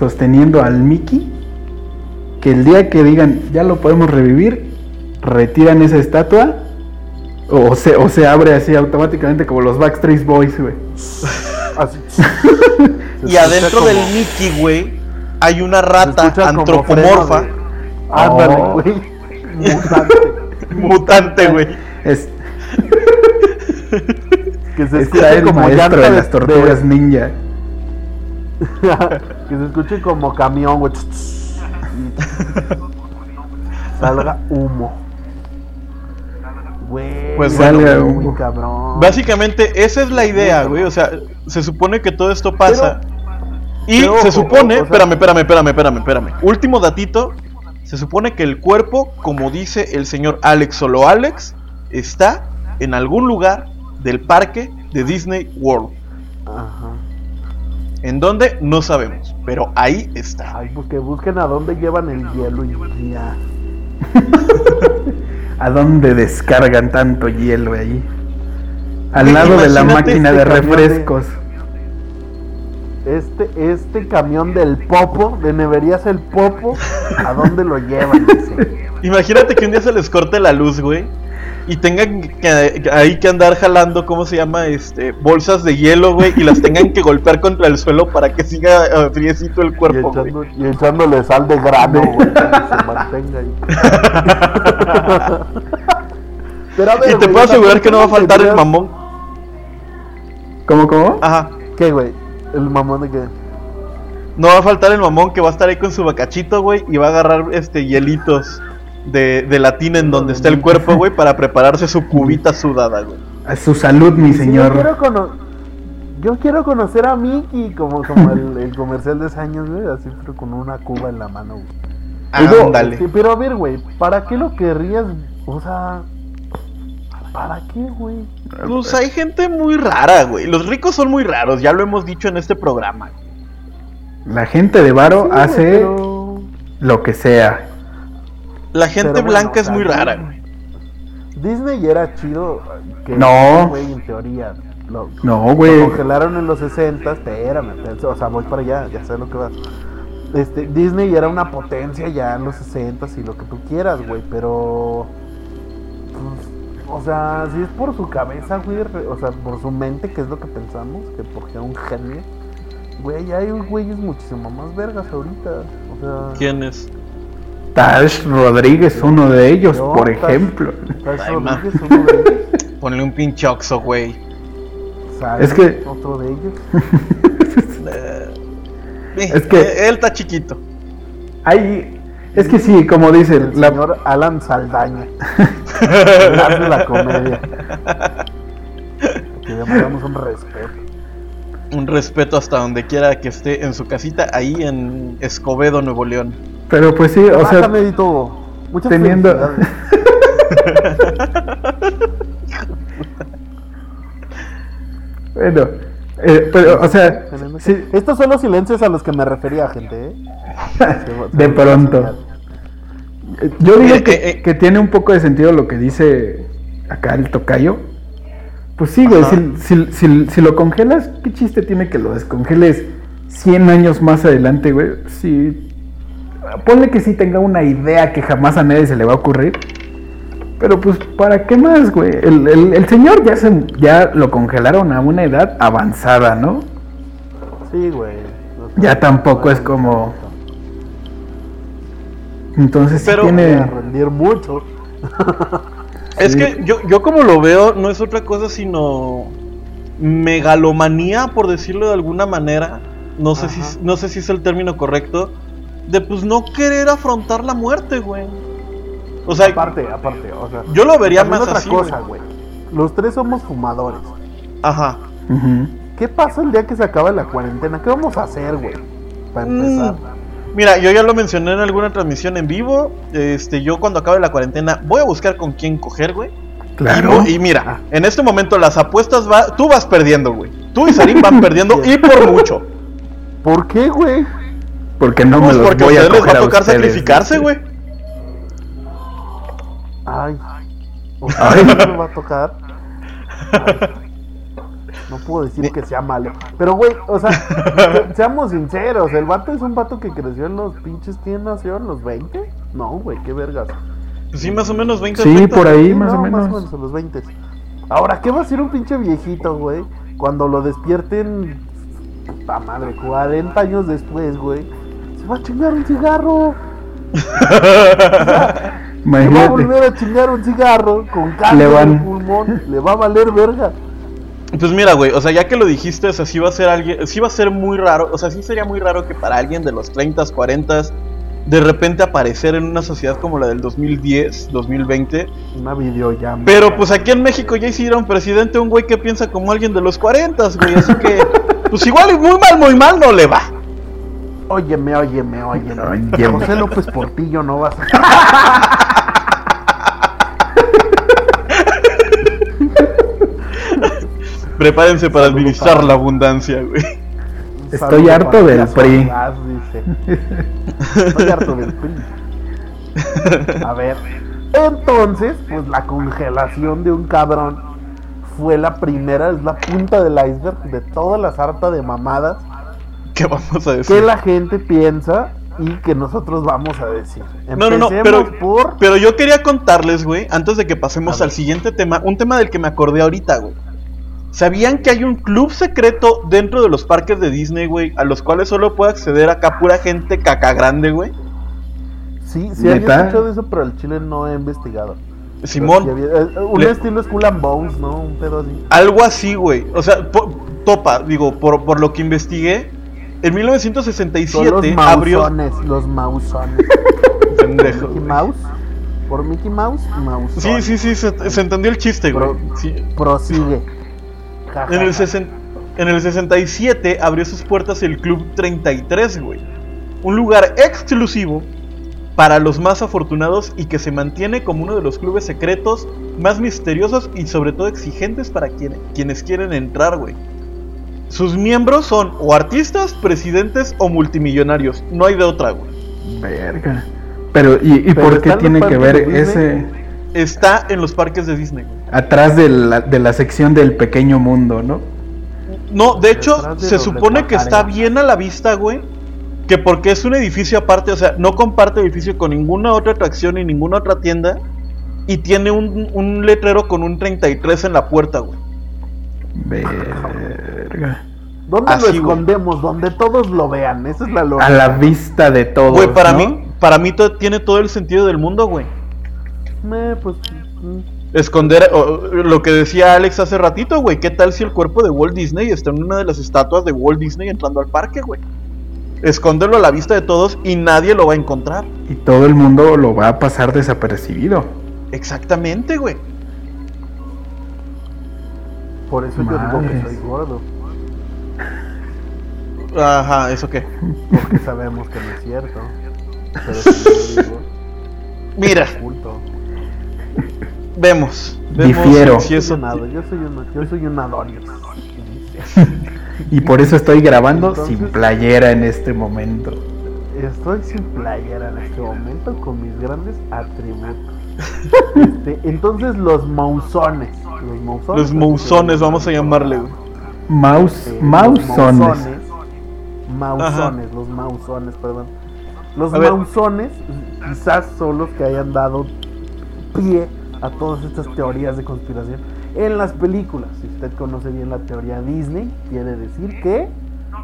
sosteniendo al Mickey que el día que digan, ya lo podemos revivir, retiran esa estatua o se, o se abre así automáticamente como los Backstreet Boys, güey. Así. Y adentro del Mickey, güey, hay una rata antropomorfa. Ándale, Oh. güey. Mutante. Mutante, güey. Es, Que se el como maestro llanta de de las tortugas ninja. Que se escuche como camión, güey. Salga humo. Güey. Pues Salga muy humo. cabrón. Básicamente, esa es la idea, güey. O sea, se supone que todo esto pasa. y pero se ojo, supone. o sea- espérame, espérame, espérame, espérame, espérame. Último datito. Se supone que el cuerpo, como dice el señor Alex Solo Alex, está en algún lugar del parque de Disney World. Ajá. En donde no sabemos, pero ahí está. Ay, pues que busquen a dónde llevan el hielo y ya. ¿A dónde descargan tanto hielo ahí? Al lado de la máquina de este de- refrescos. Este, este camión del popo, de Neverías el popo, ¿a dónde lo llevan? Imagínate que un día se les corte la luz, güey. Y tengan que, que- ahí que andar jalando, ¿cómo se llama? Este, bolsas de hielo, güey. Y las tengan que golpear contra el suelo para que siga eh, friecito el Y, cuerpo, güey. echando- y echándole sal de grano, güey, para que se mantenga ahí. Pero a ver, Y te puedo asegurar ¿por que no va a faltar el mamón. ¿Cómo, cómo? Ajá. ¿Qué, güey? ¿El mamón de qué? No va a faltar el mamón que va a estar ahí con su bacachito, güey. Y va a agarrar este hielitos de, de la tina en donde está el cuerpo, güey. Para prepararse su cubita sudada, güey. A su salud, mi Sí, Yo señor. quiero, cono- yo quiero conocer a Mickey, como, como el, el comercial de ese años, güey, así, pero con una cuba en la mano, güey. Ándale. sí, pero a ver, güey, ¿para qué lo querrías? O sea, ¿para qué, güey? Pues hay gente muy rara, güey. Los ricos son muy raros, ya lo hemos dicho en este programa. La gente de Varo Sí, hace pero- lo que sea. La gente Pero blanca es muy rara, güey. Disney era chido. Que No. Güey, en teoría. Lo, No, lo güey. congelaron en los 60, espérame, espérame, o sea, voy para allá, ya sé lo que vas. Este, Disney era una potencia ya en los 60 y lo que tú quieras, güey, pero pues, o sea, si es por su cabeza, güey, o sea, por su mente, que es lo que pensamos, que porque era un genio. Güey, ya hay güeyes muchísimo más vergas ahorita. O sea, ¿Quién es? Tash Rodríguez, uno de ellos, No, por Tash- ejemplo. Tash Ay. Rodríguez, uno de ellos. Ponle un pinche oxo, güey. Es que- otro de ellos. Eh, Es que- eh, él está chiquito. Hay, es que sí, como dice, El la, señor Alan Saldaña. De la comedia. Que le mandamos un respeto. Un respeto hasta donde quiera que esté en su casita, ahí en Escobedo, Nuevo León. Pero pues sí, o sea, Edito. Muchas teniendo- bueno, eh, pero, o sea, sí, Estos son los silencios a los que me refería, gente. ¿eh? de pronto. Yo digo que, eh, eh. que tiene un poco de sentido lo que dice acá el tocayo. Pues sí, güey, si, si- si- si lo congelas, ¿qué chiste tiene que lo descongeles 100 años más adelante, güey? Sí. Ponle que sí tenga una idea que jamás a nadie se le va a ocurrir. Pero pues, ¿para qué más, güey? El, el- el señor ya, se, ya lo congelaron a una edad avanzada, ¿no? Sí, güey. Ya tampoco es como- Entonces sí Pero- Voy a tiene... rendir mucho. Es Sí. que yo, yo como lo veo, no es otra cosa sino megalomanía, por decirlo de alguna manera. No sé, si, no sé si es el término correcto. De pues no querer afrontar la muerte, güey. O sea, Aparte, aparte, o sea. yo lo vería más otra así. cosa, güey. Los tres somos fumadores. Ajá. Ujú. ¿Qué pasa el día que se acaba la cuarentena? ¿Qué vamos a hacer, güey? Para Mm, empezar. Mira, yo ya lo mencioné en alguna transmisión en vivo. Este, yo cuando acabe la cuarentena voy a buscar con quién coger, güey. Claro. Y, y mira, en este momento las apuestas va, tú vas perdiendo, güey. Tú y Sarim van perdiendo y por mucho. ¿Por qué, güey? Porque no me Pues los porque a voy a ustedes les va coger a a tocar ustedes. sacrificarse, güey. Ay. Ay. ¿no me va a tocar? Ay. No puedo decir que sea malo. Pero, güey, o sea, se- seamos sinceros. El vato es un vato que creció en los pinches. ¿Quién nació en los 20? No, güey, qué vergas. Sí, más o menos 20 Sí, 30. por ahí, Sí, más no, o menos. Más o menos, a los 20. Ahora, ¿qué va a hacer un pinche viejito, güey? Cuando lo despierten, puta madre, 40 años después, güey. Va a chingar un cigarro. Se va a volver a chingar un cigarro con Le cáncer van- en el pulmón. Le va a valer verga. Pues mira, güey, o sea, ya que lo dijiste, o sea, sí va a ser alguien, sí va a ser muy raro, o sea, sí sería muy raro que para alguien de los 30, 40 de repente aparecer en una sociedad como la del 2010, 2020. Una videollamada. Pero pues aquí en México ya hicieron presidente un güey que piensa como alguien de los 40, güey, así que pues igual y muy mal, muy mal no le va. Óyeme, óyeme, óyeme. Óyeme. José López Portillo no vas a. Prepárense para Saludo administrar para- la abundancia, güey. Estoy harto del PRI. Dice. Estoy harto del PRI. A ver. Entonces, pues la congelación de un cabrón fue la primera, es la punta del iceberg de toda la sarta de mamadas ¿Qué vamos a que decir? la gente piensa y que nosotros vamos a decir. No, no, no, Empecemos pero, por pero yo quería contarles, güey, antes de que pasemos al siguiente tema, un tema del que me acordé ahorita, güey. ¿Sabían que hay un club secreto dentro de los parques de Disney, güey, a los cuales solo puede acceder acá pura gente caca grande, güey? Sí, sí había escuchado eso, pero el chile no he investigado. Simón, Pero sí había- eh, un Le- estilo Skull and Bones, ¿no? Un pedo así. algo así, güey. O sea, po- topa, digo, por, por lo que investigué, en Son 1967 los abrió... mausones, los mausones. Pendejo, Mickey güey. Mouse. Por Mickey Mouse, Mouse. Sí, sí, sí, se, se entendió el chiste, güey. Pro- Sí. Prosigue. Ja, ja, En el, ja. sesen- en el 67 abrió sus puertas el Club 33, güey. Un lugar exclusivo para los más afortunados y que se mantiene como uno de los clubes secretos más misteriosos y sobre todo exigentes para quien- quienes quieren entrar, güey. Sus miembros son o artistas, presidentes o multimillonarios. No hay de otra, güey. Verga. Pero, ¿y, y Pero por qué tiene que ver ese, está en los parques de Disney. güey. Atrás de la, de la sección del pequeño mundo, ¿no? No, de hecho, de se supone que está bien a la vista, güey. Que porque es un edificio aparte, o sea, no comparte edificio con ninguna otra atracción ni ninguna otra tienda. Y tiene un, un letrero con un 33 en la puerta, güey. Verga. ¿Dónde Así, lo güey. escondemos? Donde todos lo vean. Esa es la lógica. A la vista de todos. Güey, para ¿no? mí, para mí tiene todo el sentido del mundo, güey. Eh, pues, mm, Esconder, o- lo que decía Alex hace ratito, güey. ¿Qué tal si el cuerpo de Walt Disney está en una de las estatuas de Walt Disney entrando al parque, güey? Esconderlo a la vista de todos y nadie lo va a encontrar. Y todo el mundo lo va a pasar desapercibido. Exactamente, güey. por eso yo digo que soy gordo. Ajá, ¿eso qué? Porque sabemos que no es cierto. Pero si yo digo, Mira, oculto. vemos. vemos Difiero. si eso- yo soy un, yo soy un Adonis. Y por eso estoy grabando Entonces- sin playera en este momento. Estoy sin playera en este momento con mis grandes atributos. Este, entonces los mausones. Los mausones. Los mousones, vamos a llamarle, güey. Mouse, Eh, los mausones. mausones, Mausones, los mausones, perdón. Los A ver. mausones quizás son los que hayan dado pie a todas estas teorías de conspiración en las películas. Si usted conoce bien la teoría Disney, quiere decir que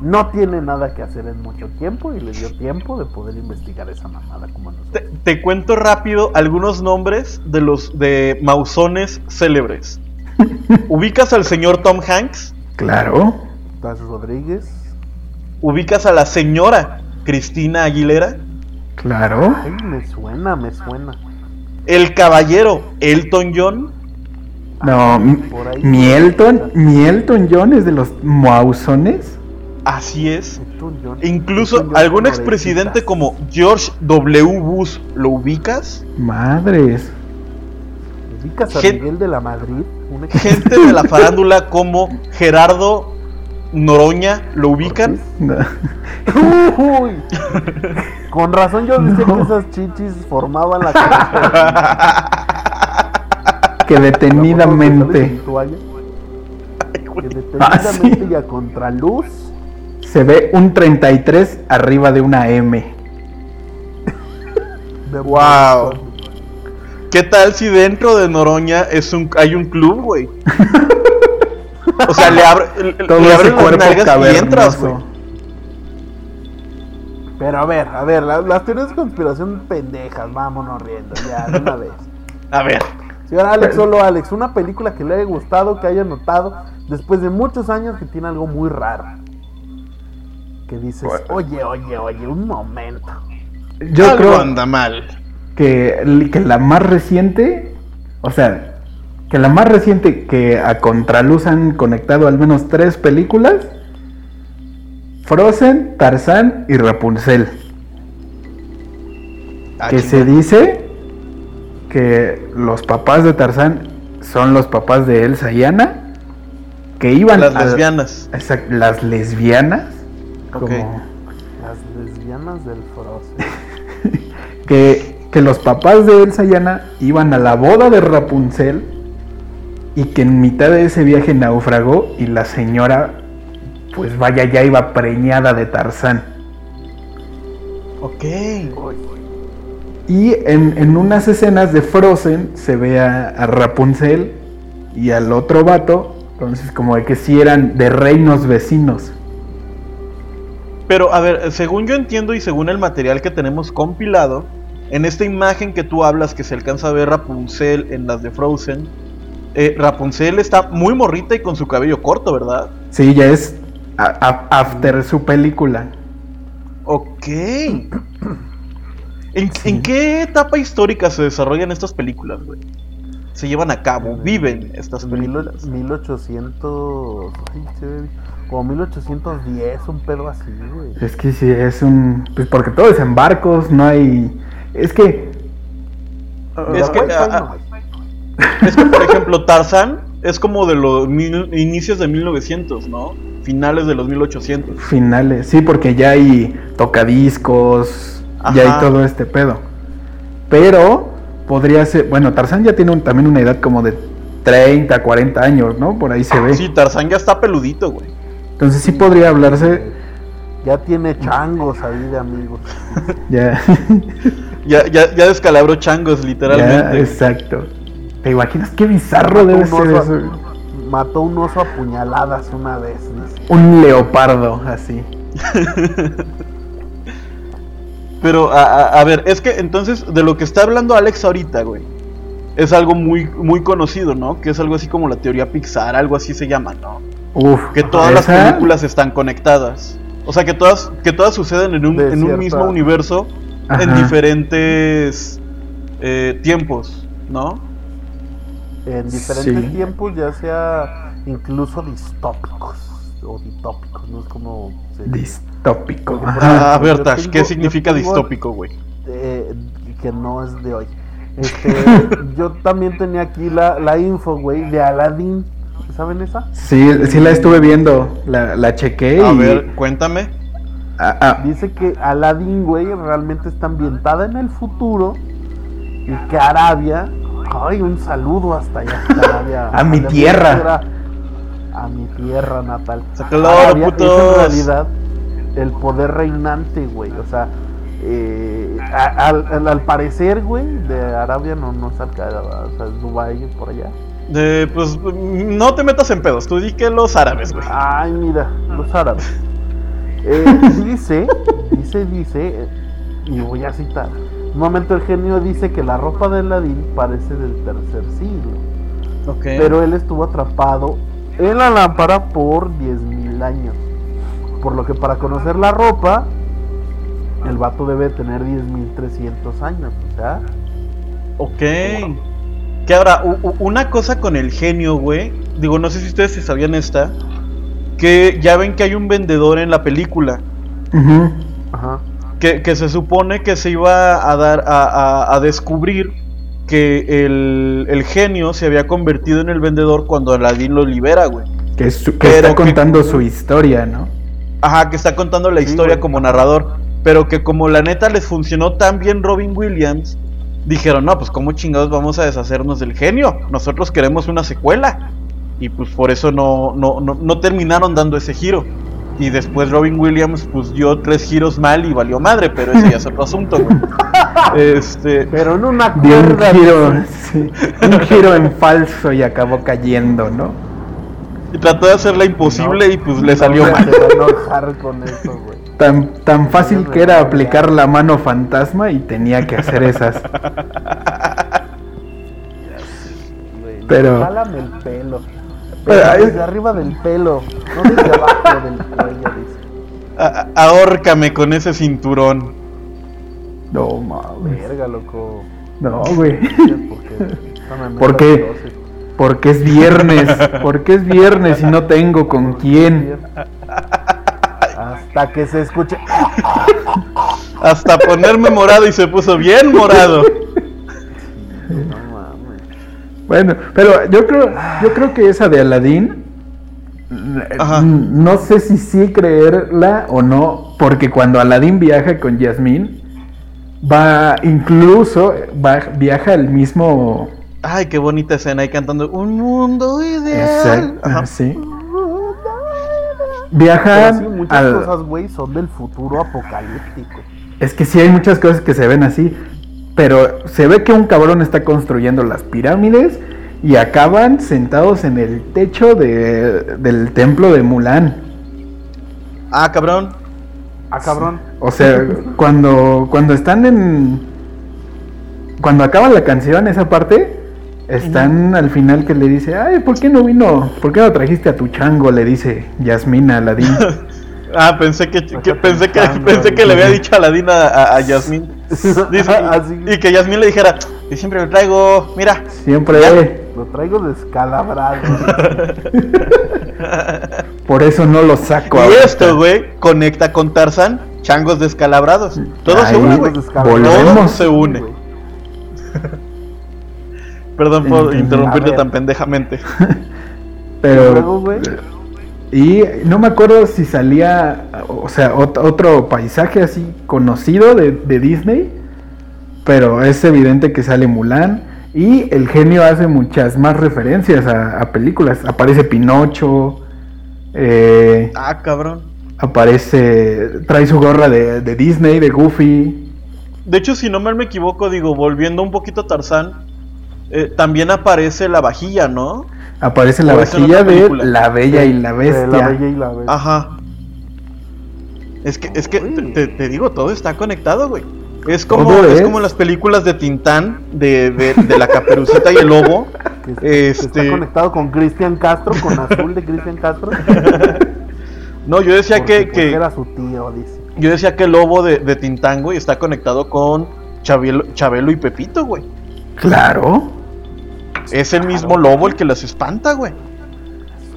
no tiene nada que hacer en mucho tiempo y le dio tiempo de poder investigar esa mamada como Te, nosotros. te cuento rápido algunos nombres de los de mausones célebres. ¿Ubicas al señor Tom Hanks? Claro. Taz Rodríguez. ¿Ubicas a la señora Cristina Aguilera? Claro. Ay, me suena, me suena. El caballero Elton John. No, mi- ahí. mi Elton, mi Elton John es de los mausones. Así es. Elton John. Incluso Elton John algún expresidente como George W. Bush, ¿lo ubicas? Madres. ¿Ubicas a Gen- Miguel de la Madrid? Gente de la farándula como Gerardo Noroña, ¿lo ubican? No. Uy. Con razón yo decía que esas chichis formaban la cabeza. Que detenidamente Que detenidamente Ah, sí. y a contraluz. se ve un 33 arriba de una M. de Wow. ¿Qué tal si dentro de Noroña es un, hay un club, güey? O sea, le, abre, le- Todo le cuerpo entras, güey. Pero a ver, a ver, la- las teorías de conspiración pendejas, vámonos riendo ya de una vez. A ver, Señor Alex, solo Alex, una película que le haya gustado, que haya notado después de muchos años que tiene algo muy raro. Que dices, Bueno. oye, oye, oye, un momento. Yo algo creo anda mal. que, que la más reciente, o sea, que la más reciente que a Contraluz han conectado al menos tres películas, Frozen, Tarzán y Rapunzel. Ah, que se dice que los papás de Tarzán son los papás de Elsa y Anna, que iban Las a- lesbianas. Exact- las lesbianas, como Las lesbianas del Frozen. que, que los papás de Elsa y Anna iban a la boda de Rapunzel y que en mitad de ese viaje naufragó y la señora, pues vaya, ya iba preñada de Tarzán. Ok. Y en, en unas escenas de Frozen se ve a, a Rapunzel y al otro vato, entonces como de que sí eran de reinos vecinos. Pero a ver, según yo entiendo y según el material que tenemos compilado, en esta imagen que tú hablas que se alcanza a ver Rapunzel en las de Frozen, eh, Rapunzel está muy morrita y con su cabello corto, ¿verdad? Sí, ya es a- a- after su película. Ok. ¿En, en qué etapa histórica se desarrollan estas películas, güey? Se llevan a cabo, viven estas películas. 1800. ay, se ve Como 1810, un pedo así, güey. Es que sí, es un... Pues porque todo es en barcos, no hay... Es que... Es que. Es que, por ejemplo, Tarzán es como de los mil- inicios de 1900, ¿no? Finales de los 1800. Finales, sí, porque ya hay tocadiscos, ya Ajá. hay todo este pedo. Pero podría ser. Bueno, Tarzán ya tiene un- también una edad como de 30, 40 años, ¿no? Por ahí se ve. Sí, Tarzán ya está peludito, güey. Entonces sí podría hablarse. Ya tiene changos ahí de amigos. Ya. Ya, ya, ya descalabró changos, ya, literalmente. exacto. ¿Te imaginas qué bizarro Mató debe un ser oso- eso? Mató un oso a puñaladas una vez. Un leopardo, así. Pero, a, a- a ver, es que entonces, de lo que está hablando Alex ahorita, güey, es algo muy, muy conocido, ¿no? Que es algo así como la teoría Pixar, algo así se llama, ¿no? Uf. Que todas las películas están conectadas. O sea, que todas, que todas suceden en un, en mismo universo, en diferentes eh, tiempos, ¿no? En diferentes Sí. tiempos, ya sea incluso distópicos o ditópicos, no es como. se- Distópico. Ajá. Yo Bertash, tengo- ¿qué significa tengo- distópico, güey? eh, que no es de hoy. Este, yo también tenía aquí la, la info, güey, de Aladdin. ¿Saben esa? Sí, sí la estuve viendo. La, la chequé A y. ver, cuéntame. Ah, ah, Dice que Aladdin, güey, realmente está ambientada en el futuro y que Arabia. Ay, un saludo hasta allá. hasta Arabia, A mi tierra. A mi tierra natal. Arabia es putos. en realidad el poder reinante, güey. O sea, eh, al, al- al parecer, güey, de Arabia no, no saca, o sea, es Dubái por allá. Eh, pues no te metas en pedos, tú di que los árabes, güey. Ay, mira, los árabes. Eh, dice, dice, dice, eh, y voy a citar. Un momento el genio dice que la ropa de Aladín parece del tercer siglo, Ok. pero él estuvo atrapado en la lámpara por 10.000 años. Por lo que para conocer la ropa, el vato debe tener 10.300 años, o sea, Ok. Que ahora, una cosa con el genio, güey. Digo, no sé si ustedes se sabían esta. Que ya ven que hay un vendedor en la película. ujú. ajá. Que, que se supone que se iba a dar a, a- a descubrir que el, el genio se había convertido en el vendedor cuando Aladdin lo libera, güey. Que, su- que está que- contando su historia, ¿no? Ajá, que está contando la Sí, historia güey. como narrador. Pero que como la neta les funcionó tan bien Robin Williams, dijeron, no, pues cómo chingados vamos a deshacernos del genio. Nosotros queremos una secuela. Y pues por eso no, no, no, no terminaron dando ese giro. Y después Robin Williams pues dio tres giros mal y valió madre, pero ese ya es otro asunto, güey. Este, Pero en una Dio un giro, sí, un giro en falso y acabó cayendo, ¿no? y trató de hacerla imposible y pues le No, salió se mal. va a enojar con eso, güey. Tan, tan fácil que era aplicar la mano fantasma y tenía que hacer esas. Pero- Jálame el pelo. Pero desde arriba del pelo, no desde abajo del cuello, dice. Ahórcame con ese cinturón. No mames. Verga, loco. No, güey. ¿Por qué? Porque es viernes. Porque es viernes y no tengo con quién. Hasta que se escuche. Hasta ponerme morado y se puso bien morado. Bueno, pero yo creo, yo creo que esa de Aladdin, Ajá. no sé si sí creerla o no, porque cuando Aladdin viaja con Yasmín, va incluso, va, viaja al mismo... Ay, qué bonita escena ahí cantando Un mundo ideal. Exacto, Ajá. sí. Pero Viajan sí, muchas al... cosas, güey, son del futuro apocalíptico. Es que sí hay muchas cosas que se ven así, pero se ve que un cabrón está construyendo las pirámides y acaban sentados en el techo de- del templo de Mulan. Ah, cabrón. Ah, cabrón. O sea, cuando, cuando están en... Cuando acaba la canción, esa parte, están al final que le dice, ay, ¿por qué no vino? ¿Por qué no trajiste a tu chango? Le dice Yasmina a Aladín. Ah, pensé que, pensé que pensé que le había dicho a Aladín a, a, a Yasmín. Dice- Así. y que Yasmín le dijera, yo siempre lo traigo, mira. Siempre, Lo traigo descalabrado. por eso no lo saco Y ahorita. esto, güey, conecta con Tarzan, changos descalabrados. Todo se une, güey. Todo se une. Perdón por interrumpirte tan pendejamente. Pero... Y güey. Y no me acuerdo si salía, o sea, ot- otro paisaje así conocido de, de Disney. pero es evidente que sale Mulan y el genio hace muchas más referencias a, a películas. Aparece Pinocho, eh, Ah, cabrón. aparece, trae su gorra de, de Disney, de Goofy. De hecho, si no mal me equivoco, digo, volviendo un poquito a Tarzán, eh, también aparece la vajilla, ¿no? Aparece la ¿O es en vajilla de? La Bella y la De Bestia. La Bella y la Bestia. Ajá. Es que, es que te, te- digo, todo está conectado, güey. Es como, es es. como las películas de Tintán, de, de, de la caperucita y el lobo. Que está, Este- conectado con Cristian Castro, con azul de Cristian Castro. No, yo decía porque, que, porque que era su tío, dice. yo decía que el lobo de, de Tintán, güey, está conectado con Chabelo, Chabelo y Pepito, güey. Claro. Es el mismo lobo el que las espanta, güey.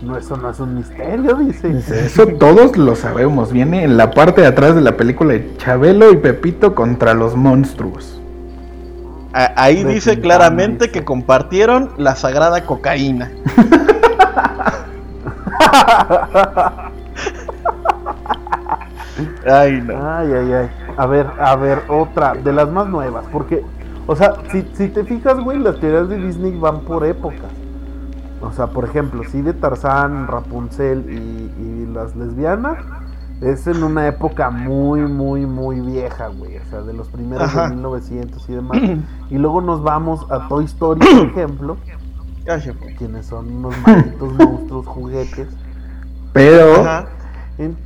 No, eso no es un misterio, dice. Eso todos lo sabemos. Viene en la parte de atrás de la película de Chabelo y Pepito contra los monstruos. A- Ahí De dice claramente dice. que compartieron la sagrada cocaína. Ay, no. Ay, ay, ay. A ver, a ver, otra de las más nuevas. Porque, o sea, si, si te fijas, güey, las teorías de Disney van por épocas. O sea, por ejemplo, si de Tarzán, Rapunzel y, y las lesbianas, es en una época muy, muy, muy vieja, güey. O sea, de los primeros Ajá. de 1900 y demás. y luego nos vamos a Toy Story, por ejemplo, Ay, güey. quienes son unos malditos monstruos juguetes. Pero Ajá. En-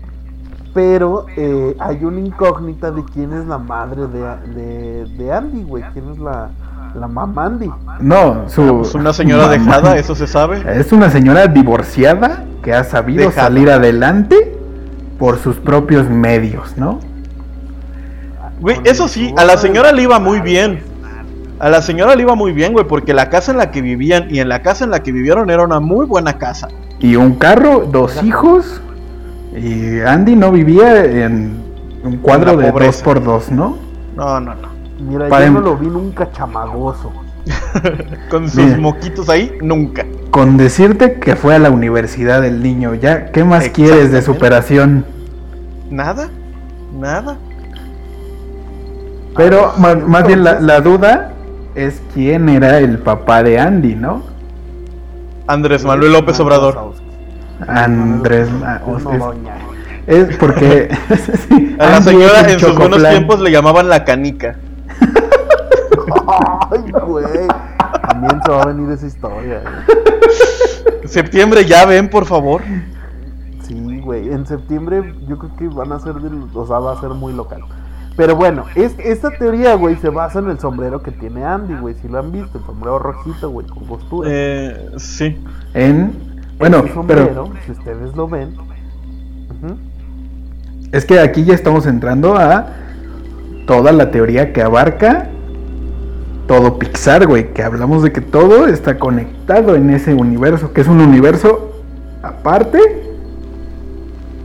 pero eh, hay una incógnita de quién es la madre de, de, de Andy, güey. ¿Quién es la, la mamá Andy? no, su Pues una señora dejada, eso se sabe. Es una señora divorciada que ha sabido Dejada. salir adelante por sus propios medios, ¿no? Güey, eso sí, a la señora le iba muy bien. A la señora le iba muy bien, güey, porque la casa en la que vivían y en la casa en la que vivieron era una muy buena casa. Y un carro, dos hijos. Y Andy no vivía en un cuadro de pobreza. 2x2, ¿no? No, no, no. Mira, Para yo em- no lo vi nunca chamagoso. Con sus Mira. moquitos ahí, nunca. Con decirte que fue a la universidad el niño, ya, ¿qué más quieres de superación? Nada, nada. Pero Ah, más, bien la duda es quién era el papá de Andy, ¿no? Andrés Manuel López Obrador. Andrés es- porque A la señora en sus buenos tiempos le llamaban la canica. Ay, güey. También se va a venir esa historia. güey. Septiembre, ya ven, por favor. Sí, güey. En septiembre yo creo que van a ser, del, o sea, va a ser muy local. Pero bueno, es, esta teoría, güey, se basa en el sombrero que tiene Andy, güey. Si lo han visto, el sombrero rojito, güey, con costura. Eh, sí. En bueno, sombrero, pero si ustedes lo ven. es que aquí ya estamos entrando a toda la teoría que abarca todo Pixar, güey, que hablamos de que todo está conectado en ese universo, que es un universo aparte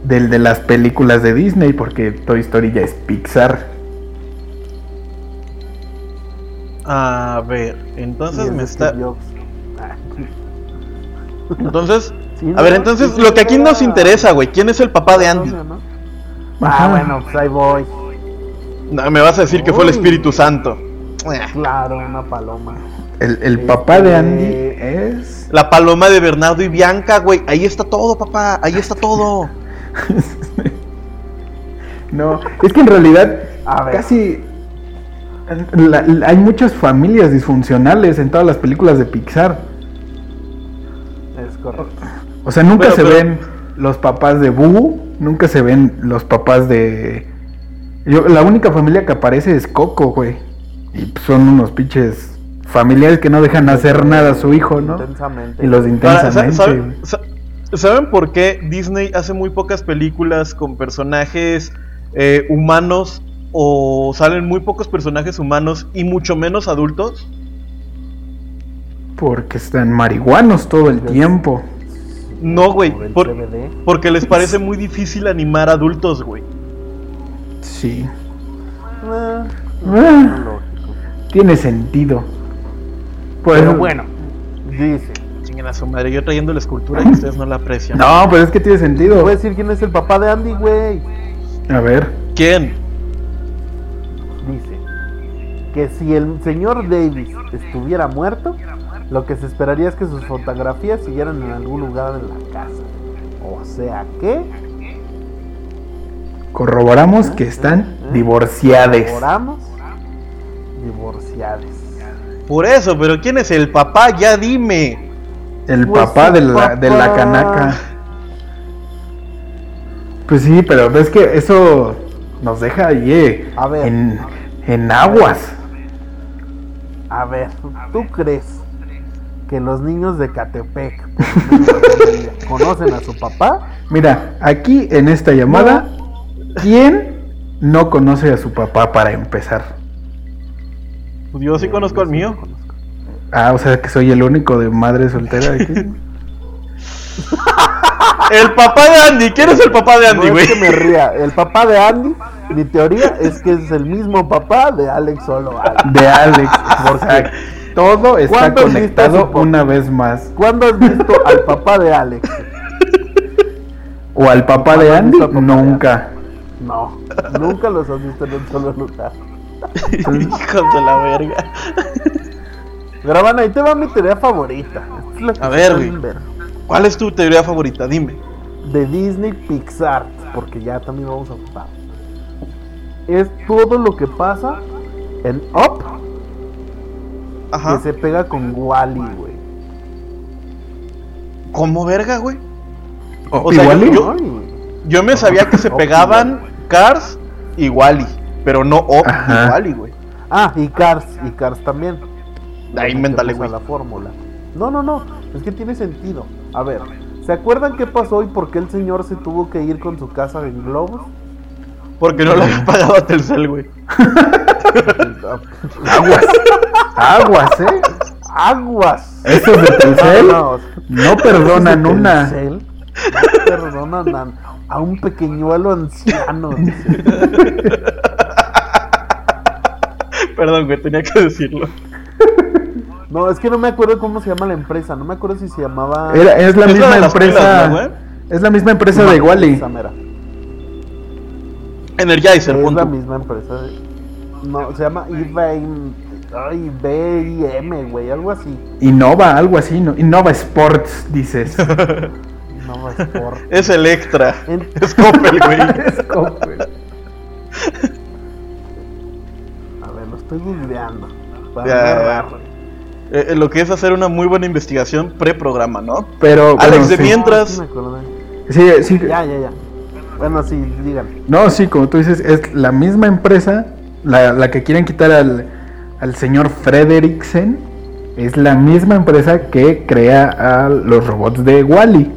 del de las películas de Disney, porque Toy Story ya es Pixar. A ver, entonces me está. Entonces, sí, a ver, entonces Sí, lo que aquí nos interesa, güey, ¿quién es el papá de Andy? Ah, bueno, pues ahí voy. No, me vas a decir que fue el. Espíritu Santo. Claro, una paloma. El, el papá de Este- Andy es La paloma de Bernardo y Bianca, güey. Ahí está todo, papá. Ahí está todo. No, es que en realidad A ver. casi la- la- hay muchas familias disfuncionales en todas las películas de Pixar. Correcto. O sea, nunca Pero- se pero- ven los papás de Boo, nunca se ven los papás de... Yo, la única familia que aparece es Coco, güey. Y son unos pinches familiares que no dejan hacer nada a su hijo, ¿no? Intensamente. Y los de ¿sa- intensamente. ¿Saben por qué Disney hace muy pocas películas con personajes eh, humanos o salen muy pocos personajes humanos y mucho menos adultos? Porque están marihuanos todo el tiempo. No, güey. Por porque les parece muy difícil animar adultos, güey. Sí. Ah, Ah. Tiene sentido. Pues, Pero bueno, dice. Chinguen a su madre, yo trayendo la escultura y ustedes no la aprecian. No, pero es que tiene Te sentido. voy a decir quién es el papá de Andy, güey. A ver. ¿Quién? Dice que si el señor Davis estuviera muerto, lo que se esperaría es que sus fotografías siguieran en algún lugar de la casa. O sea que Corroboramos que están divorciades. Oramos divorciados. Por eso, pero ¿quién es el papá? Ya dime. El Pues papá de la, de la canaca. Pues sí, pero ves que eso nos deja ahí eh, A ver. en, en aguas. A ver, ¿tú crees que los niños de Catepec por conocen a su papá? Mira, aquí en esta llamada, ¿quién no conoce a su papá para empezar? Pues yo sí Eh, conozco yo al sí mío. conozco. Ah, o sea que soy el único de madre soltera aquí. El papá de Andy. ¿Quién es el papá de Andy, no güey? es que me ría. El papá de Andy, mi teoría es que es el mismo papá de Alex Solo. De Alex. Sea, todo está ¿Cuándo has visto a su conectado una vez más. ¿Cuándo has visto al papá de Alex? O al papá ¿Cuándo de Andy, de nunca. No, nunca los has visto en un solo lugar. Hijos de la verga. Pero bueno, ahí te va mi teoría favorita. Es A ver, güey. ¿Cuál es tu teoría favorita? Dime. de Disney Pixar, porque ya también vamos a ocupar. Es todo lo que pasa en Up Ajá. que se pega con Wally, güey. ¿Cómo verga, güey? O- O sea, ¿Igual? yo- Yo me sabía que se Up pegaban Cars y Wally, pero no Up Ajá. y Wally, güey. Ah, y Cars, y Cars también. Ahí metemos güey. a la fórmula. No, no, no, es que tiene sentido. A ver, ¿se acuerdan qué pasó y por qué el señor se tuvo que ir con su casa en globos? Porque no le había pagado a Telcel, güey. Aguas. Aguas, ¿eh? Aguas. Esos de Telcel No, no, no perdonan de una. Telcel No perdonan a, a un pequeñuelo anciano. dice. Perdón, güey, tenía que decirlo. No, es que no me acuerdo cómo se llama la empresa. No me acuerdo si se llamaba. Era- es la Es misma empresa. pilas, ¿no, güey? es la misma empresa de Wally. Energizer, Es punto. la misma empresa. de- No, se llama IBM. Ay, BIM, güey, algo así. Innova, algo así, ¿no? Innova Sports, dices. No va Sport. Es el extra. En- Es Coppel, güey. A ver, lo estoy googleando. Para. Eh, eh, lo que es hacer una muy buena investigación pre-programa, ¿no? Pero. Alex, bueno, de sí. mientras- Ah, sí me acordé. Sí, sí. Ya, ya, ya. Bueno, sí, digan. No, sí, como tú dices, es la misma empresa, la, la que quieren quitar al, al señor Frederiksen, es la misma empresa que crea a los robots de Wally.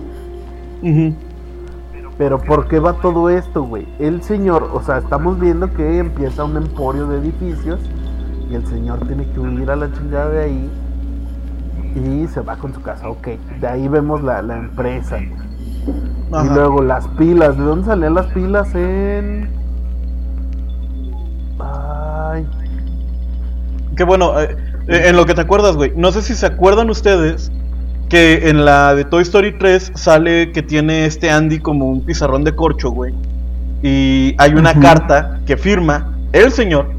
Pero ¿por qué va todo esto, güey? El señor, o sea, estamos viendo que empieza un emporio de edificios y el señor tiene que huir a la chingada de ahí y se va con su casa, ok. De ahí vemos la, la empresa. Y luego las pilas, ¿de dónde salían las pilas? En... Ay, Qué bueno, eh, eh, en lo que te acuerdas, güey. No sé si se acuerdan ustedes que en la de Toy Story 3 sale que tiene este Andy como un pizarrón de corcho, güey. Y hay una carta que firma el señor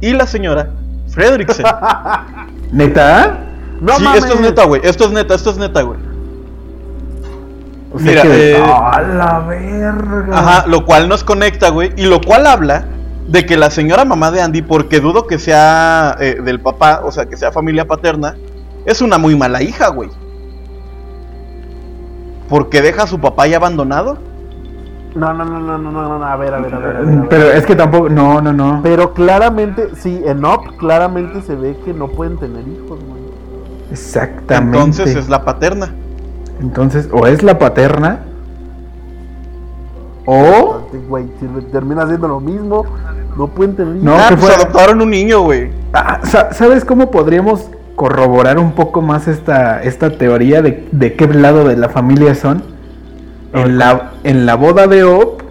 y la señora Fredricksen. ¿Neta? no sí, mames. esto es neta, güey. Esto es neta, esto es neta, güey. O sea Mira, que... eh, ¡A la verga! Ajá, lo cual nos conecta, güey. Y lo cual habla de que la señora mamá de Andy, porque dudo que sea eh, del papá, o sea, que sea familia paterna, es una muy mala hija, güey. Porque deja a su papá ya abandonado. No, no, no, no, no, no, no, a ver, a ver, a ver. a ver, a ver. Pero es que tampoco... No, no, no. Pero claramente, sí, en Up claramente se ve que no pueden tener hijos, güey. Exactamente. Entonces es la paterna. Entonces, o es la paterna, o... Güey, si termina haciendo lo mismo, no pueden tener hijos. No, ah, que pues adoptaron un niño, güey. Ah, sa- ¿Sabes cómo podríamos corroborar un poco más esta, esta teoría de, de qué lado de la familia son? En la, en la boda de Op,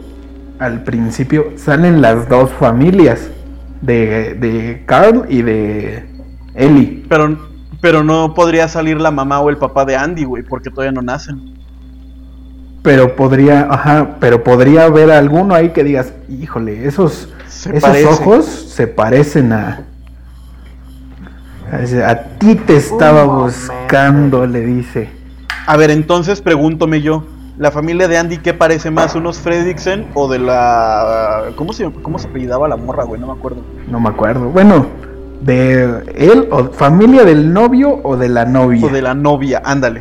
al principio salen las dos familias, de, de Carl y de Ellie. Pero, pero no podría salir la mamá o el papá de Andy, güey, porque todavía no nacen. Pero podría, ajá, pero podría haber alguno ahí que digas, híjole, esos, Se esos parece. ojos se parecen a... A ti te estaba buscando, le dice. A ver, entonces pregúntome yo. ¿La familia de Andy qué parece más? ¿Unos Fredricksen o de la... ¿Cómo se, cómo se apellidaba la morra, güey? No me acuerdo. No me acuerdo. Bueno, de él o familia del novio o de la novia. O de la novia, ándale.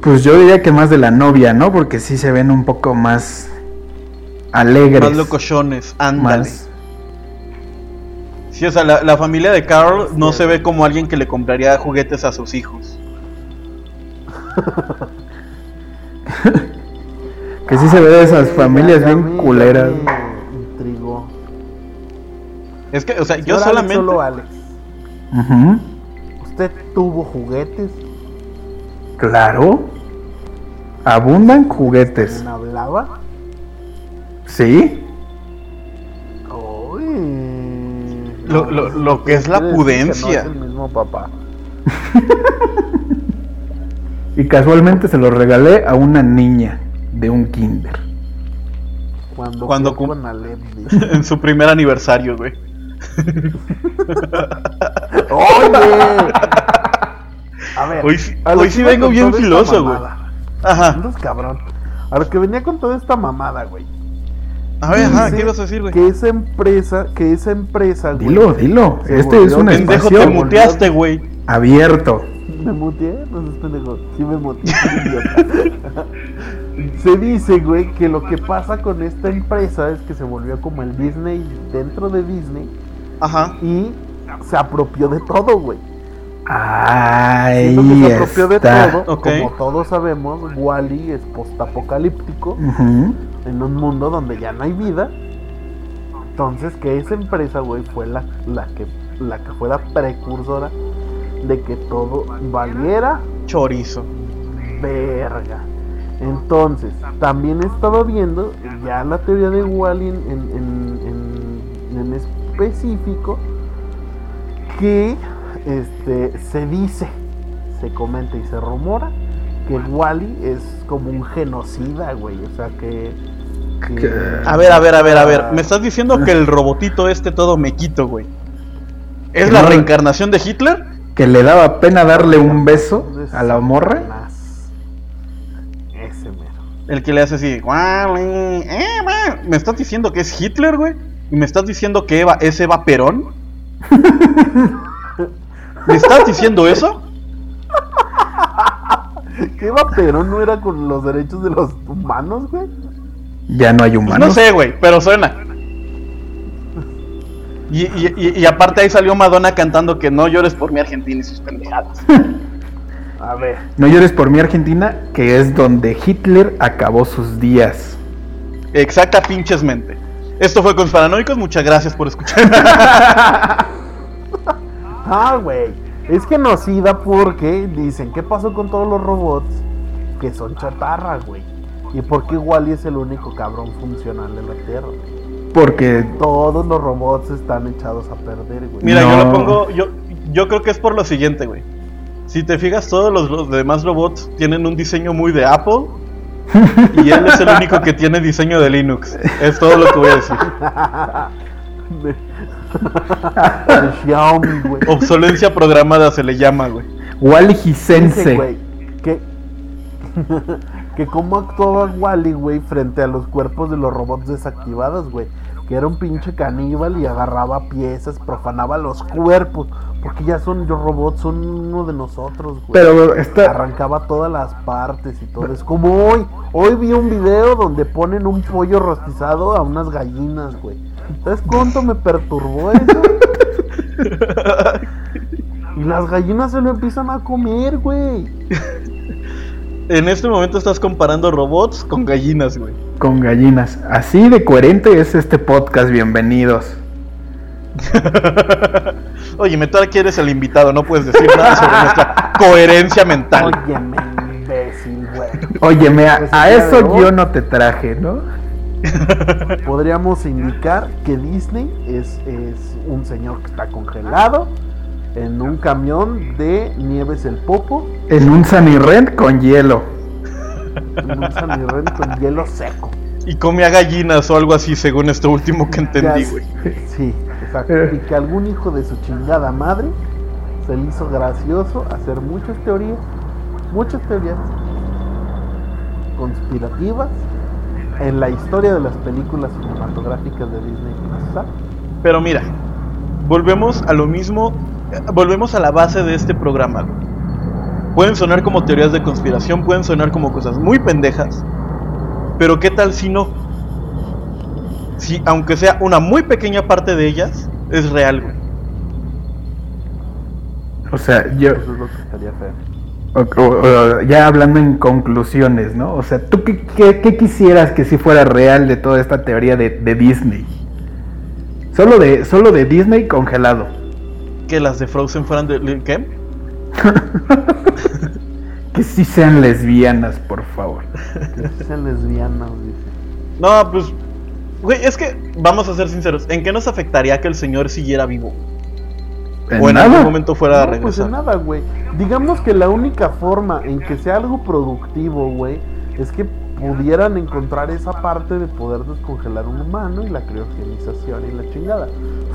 Pues yo diría que más de la novia, ¿no? Porque sí se ven un poco más alegres. Más locochones, ándale. más- Sí, o sea, la, la familia de Carl no se ve como alguien que le compraría juguetes a sus hijos. Que sí se ve de esas familias bien me- culeras. intrigó. Es que, o sea, yo Señor Alex, solamente... solo Alex. Ujú. ¿Usted tuvo juguetes? Claro. Abundan juguetes. ¿Quién hablaba? Sí. Uy. Lo- lo- lo que es la pudencia. No es el mismo papá. Y casualmente se lo regalé a una niña de un kinder. Cuando, Cuando cum- en su primer aniversario, güey. ¡Oye! A ver. Hoy sí- a hoy sí vengo bien filoso, güey. Ajá. Andas cabrón. A lo que venía con toda esta mamada, güey. A ver, ajá, ¿qué ibas a decir, güey? Que esa empresa, que esa empresa, güey. Dilo, dilo. Este es un Pendejo, te espacio mu- muteaste, güey. abierto. ¿Me muteé? No seas pendejo. Sí me muteé. idiota. se dice, güey, que lo que pasa con esta empresa es que se volvió como el Disney dentro de Disney Ajá. y se apropió de todo, güey. Ahí que se apropió de está. todo. Ok. Como todos sabemos, Wally es postapocalíptico Ujú. En un mundo donde ya no hay vida. Entonces, que esa empresa, güey, fue la, la, que, la que fue la precursora de que todo valiera Chorizo. verga. Entonces, también he estado viendo ya la teoría de Wally en, en- en- en específico que este, se dice, se comenta y se rumora que Wally es como un genocida, güey. O sea que. Que- Que- A ver, a ver, a ver, a ver. Me estás diciendo que el robotito este todo me quito, güey. ¿Es Que la no- reencarnación de Hitler? Que le daba pena darle un beso a la morra. Ese mero. El que le hace así. "Wally, Eva". ¿Me estás diciendo que es Hitler, güey? ¿Y me estás diciendo que Eva es Eva Perón? ¿Me estás diciendo eso? ¿Qué va Perón no era con los derechos de los humanos, güey? Ya no hay humanos. no sé, güey, pero suena. Y, y- y- y aparte ahí salió Madonna cantando que no llores por mi Argentina y sus pendejadas. A ver. No llores por mi Argentina, que es donde Hitler acabó sus días. Exacta pinches mente. Esto fue con Paranoicos, muchas gracias por escuchar. Ah, güey. Es genocida porque dicen, ¿qué pasó con todos los robots que son chatarra, güey? ¿Y por qué Wally es el único cabrón funcional de la Tierra? Porque Todos los robots están echados a perder, güey. Mira, yo lo pongo, yo, yo creo que es por lo siguiente, güey. Si te fijas, todos los, los demás robots tienen un diseño muy de Apple. Y él es el único que tiene diseño de Linux. Es todo lo que voy a decir. de, de Xiaomi, güey. Obsolencia programada se le llama, güey. Wally Hisense. güey, que, que cómo actuaba Wally, güey, frente a los cuerpos de los robots desactivados, güey. Que era un pinche caníbal y agarraba piezas, profanaba los cuerpos. Porque ya son, los robots son uno de nosotros, güey. Pero está. Arrancaba todas las partes y todo. Es como hoy. Hoy vi un video donde ponen un pollo rostizado a unas gallinas, güey. ¿Sabes cuánto me perturbó eso? y las gallinas se lo empiezan a comer, güey. En este momento estás comparando robots con gallinas, güey. Con gallinas. Así de coherente es este podcast. Bienvenidos. Oye, me tú aquí eres el invitado, no puedes decir nada sobre nuestra coherencia mental. Óyeme, imbécil, güey. Óyeme, a, Pues a eso yo no te traje, ¿no? Podríamos indicar que Disney es, es un señor que está congelado en un camión de Nieves el Popo, En un Sunny Rent con hielo. en un San Miguel con hielo seco. Y come a gallinas o algo así, según esto último que entendí, güey. Sí, Exacto. Y que algún hijo de su chingada madre se le hizo gracioso hacer muchas teorías, muchas teorías conspirativas en la historia de las películas cinematográficas de Disney Pixar. Pero mira, volvemos a lo mismo, eh, volvemos a la base de este programa. Pueden sonar como teorías de conspiración, pueden sonar como cosas muy pendejas, pero ¿qué tal si no? Si, aunque sea una muy pequeña parte de ellas, es real, güey. O sea, yo, Eso es lo que estaría feo. o- o- o, ya hablando en conclusiones, ¿no? O sea, ¿tú qué, qué- qué quisieras que si fuera real de toda esta teoría de, de Disney? Solo de, solo de Disney congelado. Que las de Frozen fueran de... ¿Qué? Que sí sean lesbianas, por favor. Que sean lesbianas, dice. No, pues... Güey, es que, vamos a ser sinceros, ¿en qué nos afectaría que el señor siguiera vivo? En o en nada. algún momento fuera a No, pues regresar. en nada, güey. Digamos que la única forma en que sea algo productivo, güey, es que pudieran encontrar esa parte de poder descongelar un humano y la criogenización y la chingada.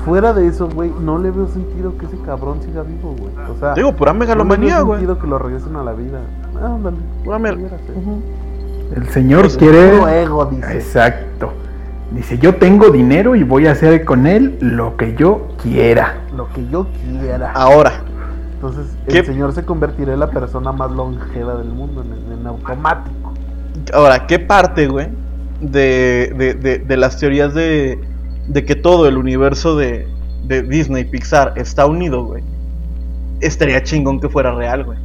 Fuera de eso, güey, no le veo sentido que ese cabrón siga vivo, güey. O sea, Digo, pura no le megalomanía, veo güey. sentido que lo regresen a la vida. Ah, ándale. Pura. El señor Pues, quiere... ego, dice. Exacto. Dice, yo tengo dinero y voy a hacer con él lo que yo quiera. Lo que yo quiera. Ahora, Entonces, ¿Qué? el señor se convertirá en la persona más longeva del mundo en, en automático. Ahora, ¿qué parte, güey, de, de, de, de las teorías de, de que todo el universo de, de Disney Pixar está unido, güey? Estaría chingón que fuera real, güey.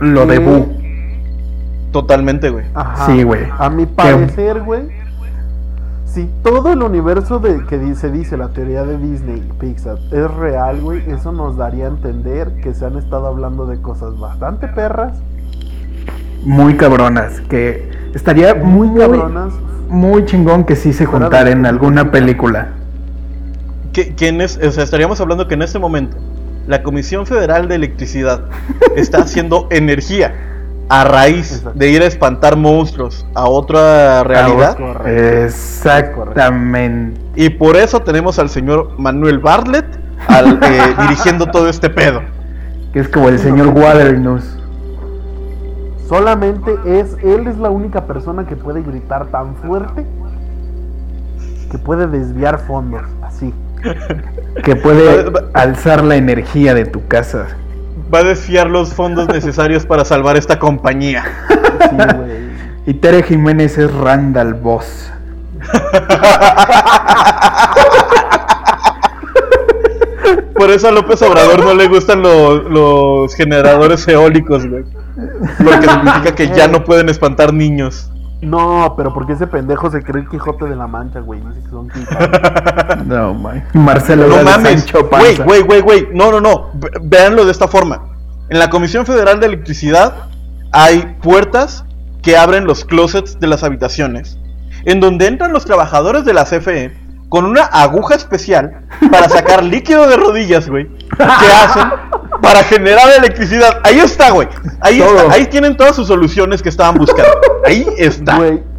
Lo de Mm. Boo. Totalmente, güey. Ajá. Sí, güey. A mi parecer, güey, si todo el universo de que dice, dice la teoría de Disney y Pixar es real, güey, eso nos daría a entender que se han estado hablando de cosas bastante perras, Muy cabronas. Que estaría muy, muy, cabronas. muy chingón que sí se juntara en alguna película. Que, que en es- o sea, estaríamos hablando que en este momento la Comisión Federal de Electricidad está haciendo energía a raíz Exacto. de ir a espantar monstruos a otra realidad. correcto. Exactamente. Y por eso tenemos al señor Manuel Bartlett al, eh, dirigiendo todo este pedo. Que es como el señor Waternus. Solamente es, él es la única persona que puede gritar tan fuerte que puede desviar fondos, así. Que puede alzar la energía de tu casa. Va a desfiar los fondos necesarios para salvar esta compañía. Sí, güey. Y Tere Jiménez es Randall Boss. Por eso a López Obrador no le gustan lo- los generadores eólicos, güey. Porque significa que ya no pueden espantar niños. No, pero porque ese pendejo se cree el Quijote de la Mancha, güey. Dice que son quijotes. No, man. Marcelo No mames, güey, güey, güey, güey. No, no, no. Ve- Véanlo de esta forma. En la Comisión Federal de Electricidad hay puertas que abren los closets de las habitaciones, en donde entran los trabajadores de la CFE con una aguja especial para sacar líquido de rodillas, güey. ¿Qué hacen? Para generar electricidad. Ahí está, güey. Ahí está. Ahí tienen todas sus soluciones que estaban buscando. Ahí está. Güey.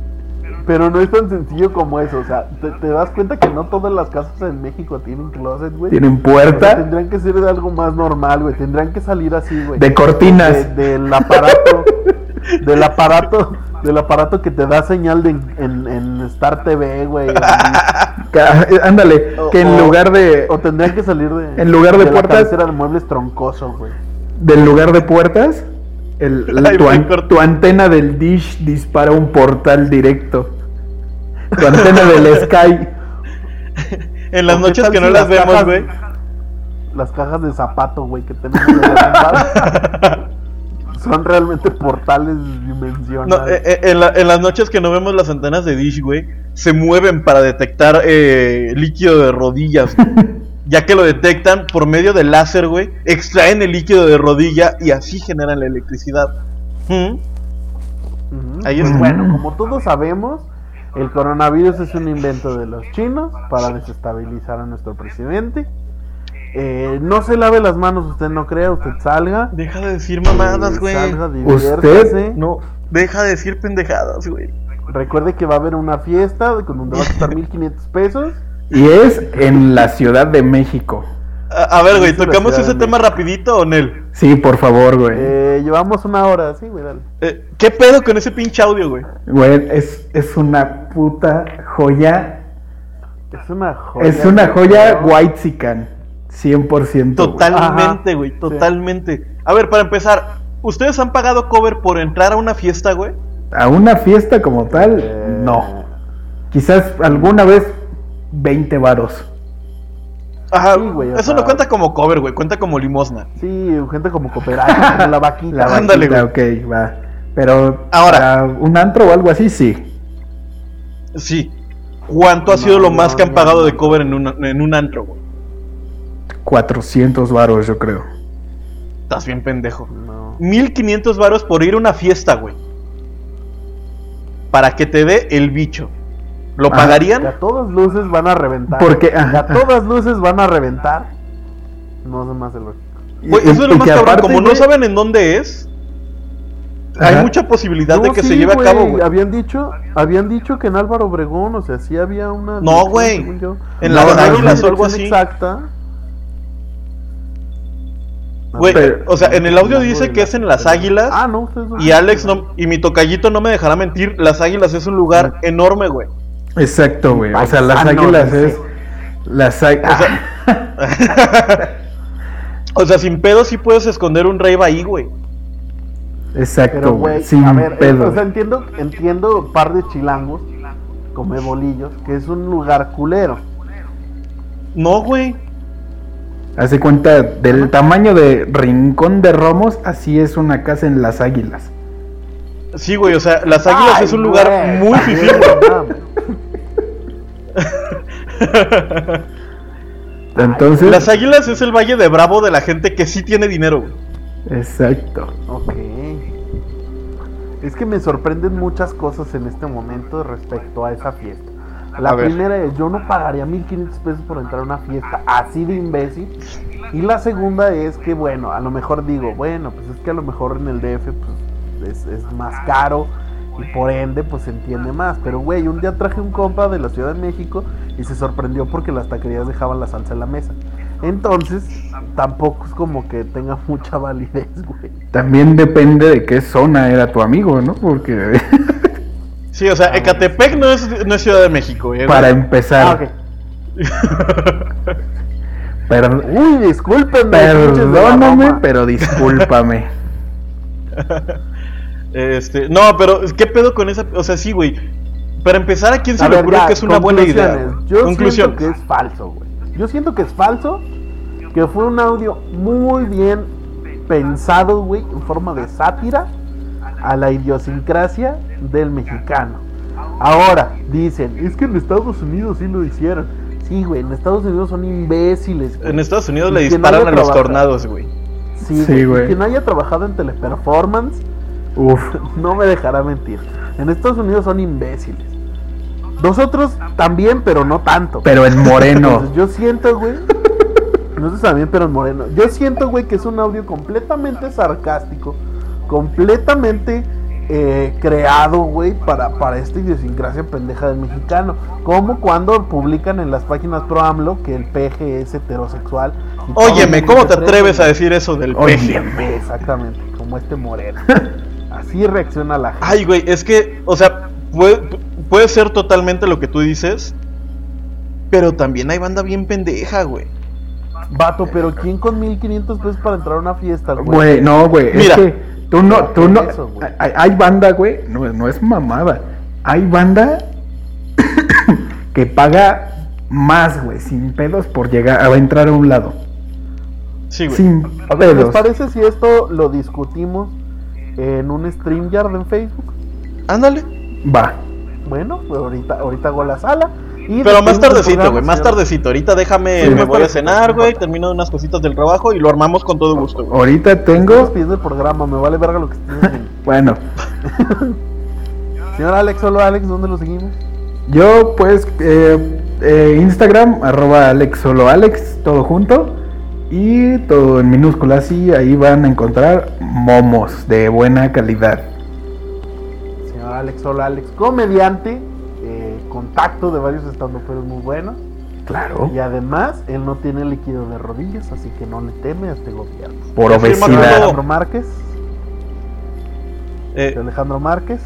Pero no es tan sencillo como eso. O sea, te, te das cuenta que no todas las casas en México tienen closet, güey. Tienen puerta tendrían que ser de algo más normal, güey. Tendrían que salir así, güey. de cortinas. De- del aparato. del aparato. Del aparato que te da señal de, en, en Star TV, güey. eh, Ándale, que en o- lugar de O tendrían que salir de. En lugar de la puertas- de muebles troncoso, güey. del lugar de puertas, el, el- Ay, tu, an- antena del dish dispara un portal directo. Tu antena del Sky. En las ¿O qué noches que no las vemos, cajas- güey. Las cajas de zapato, güey, que tenemos en bar Son realmente portales No, dimensionales. eh, eh, en, la- en las noches que no vemos las antenas de Dish, güey, se mueven para detectar eh, líquido de rodillas. Ya que lo detectan por medio del láser, güey, extraen el líquido de rodilla y así generan la electricidad. ¿Mm? Ahí Pues está. bueno, como todos sabemos, el coronavirus es un invento de los chinos para desestabilizar a nuestro presidente. Eh, no se lave las manos, usted no crea, usted salga. Deja de decir mamadas, eh, güey. salga, Usted-. No, deja de decir pendejadas, güey. Recuerde que va a haber una fiesta con donde va a costar 1500 pesos. Y es en la Ciudad de México. A, a ver, güey, ¿tocamos ese tema rapidito o Nel? Sí, por favor, güey. Eh, llevamos una hora, sí, güey, dale. Eh, ¿Qué pedo con ese pinche audio, güey? Güey, es, es una puta joya. Es una joya. Es una joya güey. white sican. 100%. güey. Totalmente, güey, sí. totalmente. A ver, para empezar, ¿ustedes han pagado cover por entrar a una fiesta, güey? A una fiesta como tal, Eh, no. Quizás alguna vez 20 varos. Ajá, Sí, güey, eso no cuenta como cover, güey, cuenta como limosna. Sí, gente como cooperada, como la vaquita. La Ándale, vaquita, ok, va. Pero Ahora. un antro o algo así, sí. Sí. ¿Cuánto ha sido lo no, más que han pagado de cover en, una- en un antro, güey? 400 varos, yo creo. Estás bien pendejo. No. 1500 varos por ir a una fiesta, güey. Para que te dé el bicho. ¿Lo Ajá. Que pagarían? a todas luces van a reventar. Porque, a todas luces van a reventar. No sé más de lógico. Güey, eso es lo más cabrón. aparte, Como no saben en dónde es, Ajá. hay mucha posibilidad de que se lleve a cabo, güey. Habían dicho, habían dicho que en Álvaro Obregón, o sea, sí había una. No, güey. En las No, una Águilas o algo así. Exacta. Güey, Pero- o sea, en el audio dice que es en Las Águilas. Ah, no, ustedes no- Y Alex no, y mi tocallito no me dejará mentir, Las Águilas es un lugar enorme, güey. Exacto, güey. O sea, las águilas dice. es. Las águilas. O sea, sin pedo sí puedes esconder un rave ahí, güey. Exacto, Pero, güey. Sin a ver, eh, pedo. o sea, entiendo, entiendo par de chilangos, come bolillos, que es un lugar culero. No, güey. Hace cuenta del tamaño de Rincón de Romos, así es una casa en las águilas. Sí, güey, o sea, Las Águilas Ay, es un lugar muy también, Entonces, Las Águilas es el Valle de Bravo de la gente que sí tiene dinero, güey. exacto. Ok. Es que me sorprenden muchas cosas en este momento respecto a esa fiesta. La A ver. primera es, yo no pagaría 1500 pesos por entrar a una fiesta así de imbécil. Y la segunda es que, bueno, a lo mejor digo, bueno, pues es que a lo mejor en el DF pues, es, es más caro y por ende pues se entiende más. Pero, güey, un día traje un compa de la Ciudad de México y se sorprendió porque las taquerías dejaban la salsa en la mesa. Entonces, tampoco es como que tenga mucha validez, güey. También depende de qué zona era tu amigo, ¿no? Porque Sí, o sea, Ecatepec no es, no es Ciudad de México, güey. para empezar, Ah, ok. per- Uy, la perdóname, pero discúlpame. Este, no, pero ¿qué pedo con esa? O sea, sí, güey. Para empezar, ¿a quién se A le ver, ocurre ya, que es una buena idea? Yo Conclusiones. siento que es falso, güey. Yo siento que es falso, que fue un audio muy bien pensado, güey, en forma de sátira a la idiosincrasia del mexicano. Ahora, dicen, es que en Estados Unidos sí lo hicieron. Sí, güey, en Estados Unidos son imbéciles. güey. En Estados Unidos Y le disparan a los trabajado- tornados, güey. Sí, Sí, güey. Y Quien haya trabajado en teleperformance Uf, no me dejará mentir. En Estados Unidos son imbéciles. Nosotros también, pero no tanto. pero en moreno. Entonces, yo siento, güey. Nosotros también, pero en moreno. Yo siento, güey, que es un audio completamente sarcástico. Completamente eh, creado, güey, para, para esta idiosincrasia pendeja del mexicano. Como cuando publican en las páginas pro AMLO que el peje es heterosexual. Óyeme, ¿cómo te atreves a decir eso del peje? Exactamente, como este moreno. Así reacciona la gente. Ay, güey, es que, o sea, puede, puede ser totalmente lo que tú dices, pero también hay banda bien pendeja, güey. Vato, pero ¿quién con 1500 pesos para entrar a una fiesta, güey? Güey, no, güey. Es Mira. que tú no, tú no. Eso, hay, hay banda, güey. No, no es mamada. Hay banda que paga más, güey, sin pedos por llegar a entrar a un lado. Sí, güey. Sin A ver, ¿les pedos. parece si esto lo discutimos en un StreamYard en Facebook? Ándale. Va. Bueno, pues ahorita, ahorita hago la sala. Y Pero más tardecito, güey, más tardecito. Ahorita déjame, Sí, me voy a cenar, güey, termino unas cositas del trabajo y lo armamos con todo gusto, güey. Ahorita tengo. despidiendo el programa, me vale verga lo que. Bueno, Señor Alex, solo Alex, ¿dónde lo seguimos? yo pues eh, eh, Instagram, arroba Alex solo Alex, todo junto. Y todo en minúsculas, y ahí van a encontrar momos de buena calidad. Señor Alex, solo Alex, comediante, eh, contacto de varios estandoperos muy buenos. Claro. Y además, él no tiene líquido de rodillas, así que no le teme a este gobierno. Por obesidad. Alejandro Márquez, Eh, Alejandro Márquez,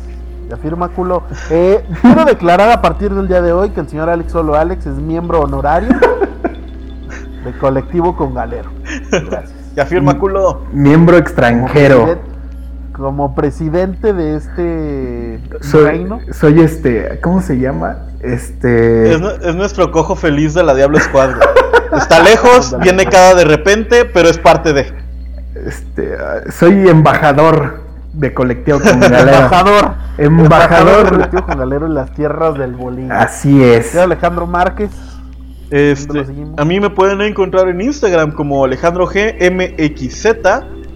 ya firma culo. Eh, quiero declarar a partir del día de hoy que el señor Alex Solo Alex es miembro honorario de colectivo con Galero. Gracias. ya firma culo. Miembro Como extranjero. Como presidente de este Soy, reino. soy este, ¿cómo se llama? Este, Es, nu- es nuestro cojo feliz de la Diablo Squad. Está lejos, viene cada de repente, pero es parte de. este, soy embajador de colectivo con galera. Embajador. Embajador. de colectivo con Galero en las tierras del Bolívar. Así es. Señor Alejandro Márquez. Este, a mí me pueden encontrar en Instagram como Alejandro GMXZ.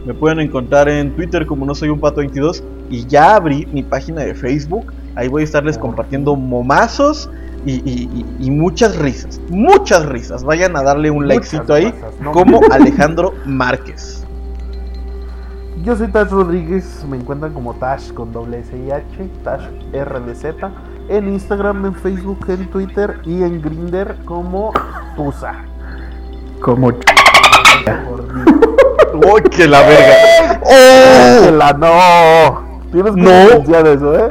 Me pueden encontrar en Twitter como no soy un pato 22. Y ya abrí mi página de Facebook. Ahí voy a estarles compartiendo momazos y, y- y- y muchas risas. Muchas risas. Vayan a darle un Muchas likecito ahí como Alejandro Márquez. Yo soy Tash Rodríguez, me encuentran como Tash con doble S y H, Tash RDZ, en Instagram, en Facebook, en Twitter y en Grinder como Tusa. Como ¡Uy, que la verga! ¡Oh! La no. Tienes que No. licenciar eso, ¿eh?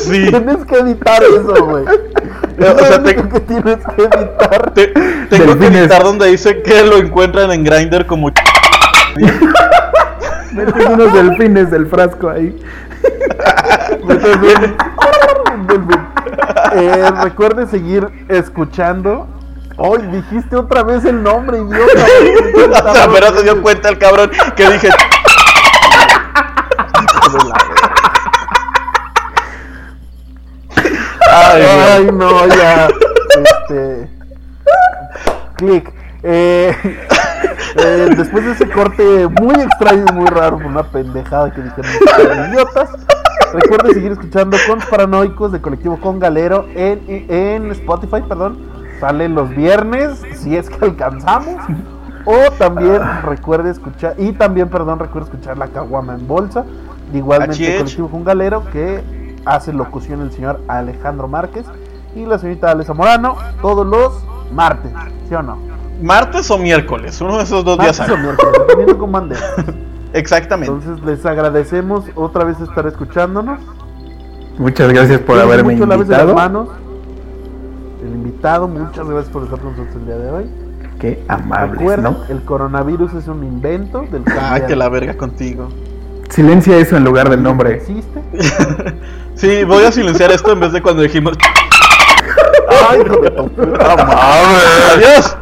Sí. Tienes que editar eso, güey. O sea, te- que tienes que editar. Te- tengo que editar donde dice que lo encuentran en Grindr como Meten unos delfines del frasco ahí. Delfín. Eh, recuerde seguir escuchando. Hoy dijiste otra vez el nombre, idiota. O sea, pero se dio cuenta el cabrón que dije. Ay. Ay, no, ya. Este. Clic. Eh, eh, después de ese corte muy extraño y muy raro, por una pendejada que dijeron idiotas. Recuerde seguir escuchando Cons Paranoicos de Colectivo Con Galero en, en Spotify, perdón. Sale los viernes, si es que alcanzamos. O también recuerde escuchar, y también, perdón, recuerde escuchar La Caguama en Bolsa. Igualmente. Colectivo Con Galero, que hace locución el señor Alejandro Márquez y la señorita Ale Zamorano todos los martes, ¿sí o no? ¿Martes o miércoles? Uno de esos dos días. Martes o miércoles, dependiendo cómo ande. Exactamente. Entonces les agradecemos otra vez estar escuchándonos. Muchas gracias por haberme mucho, lávense las invitado. manos. El invitado, muchas gracias por estar con nosotros el día de hoy. Qué amables, Recuerden, ¿no? el coronavirus es un invento del ya que la verga contigo. Silencia eso en lugar del no nombre. existe. Sí, voy a silenciar esto en vez de cuando dijimos. Ay, madre. ¡Adiós!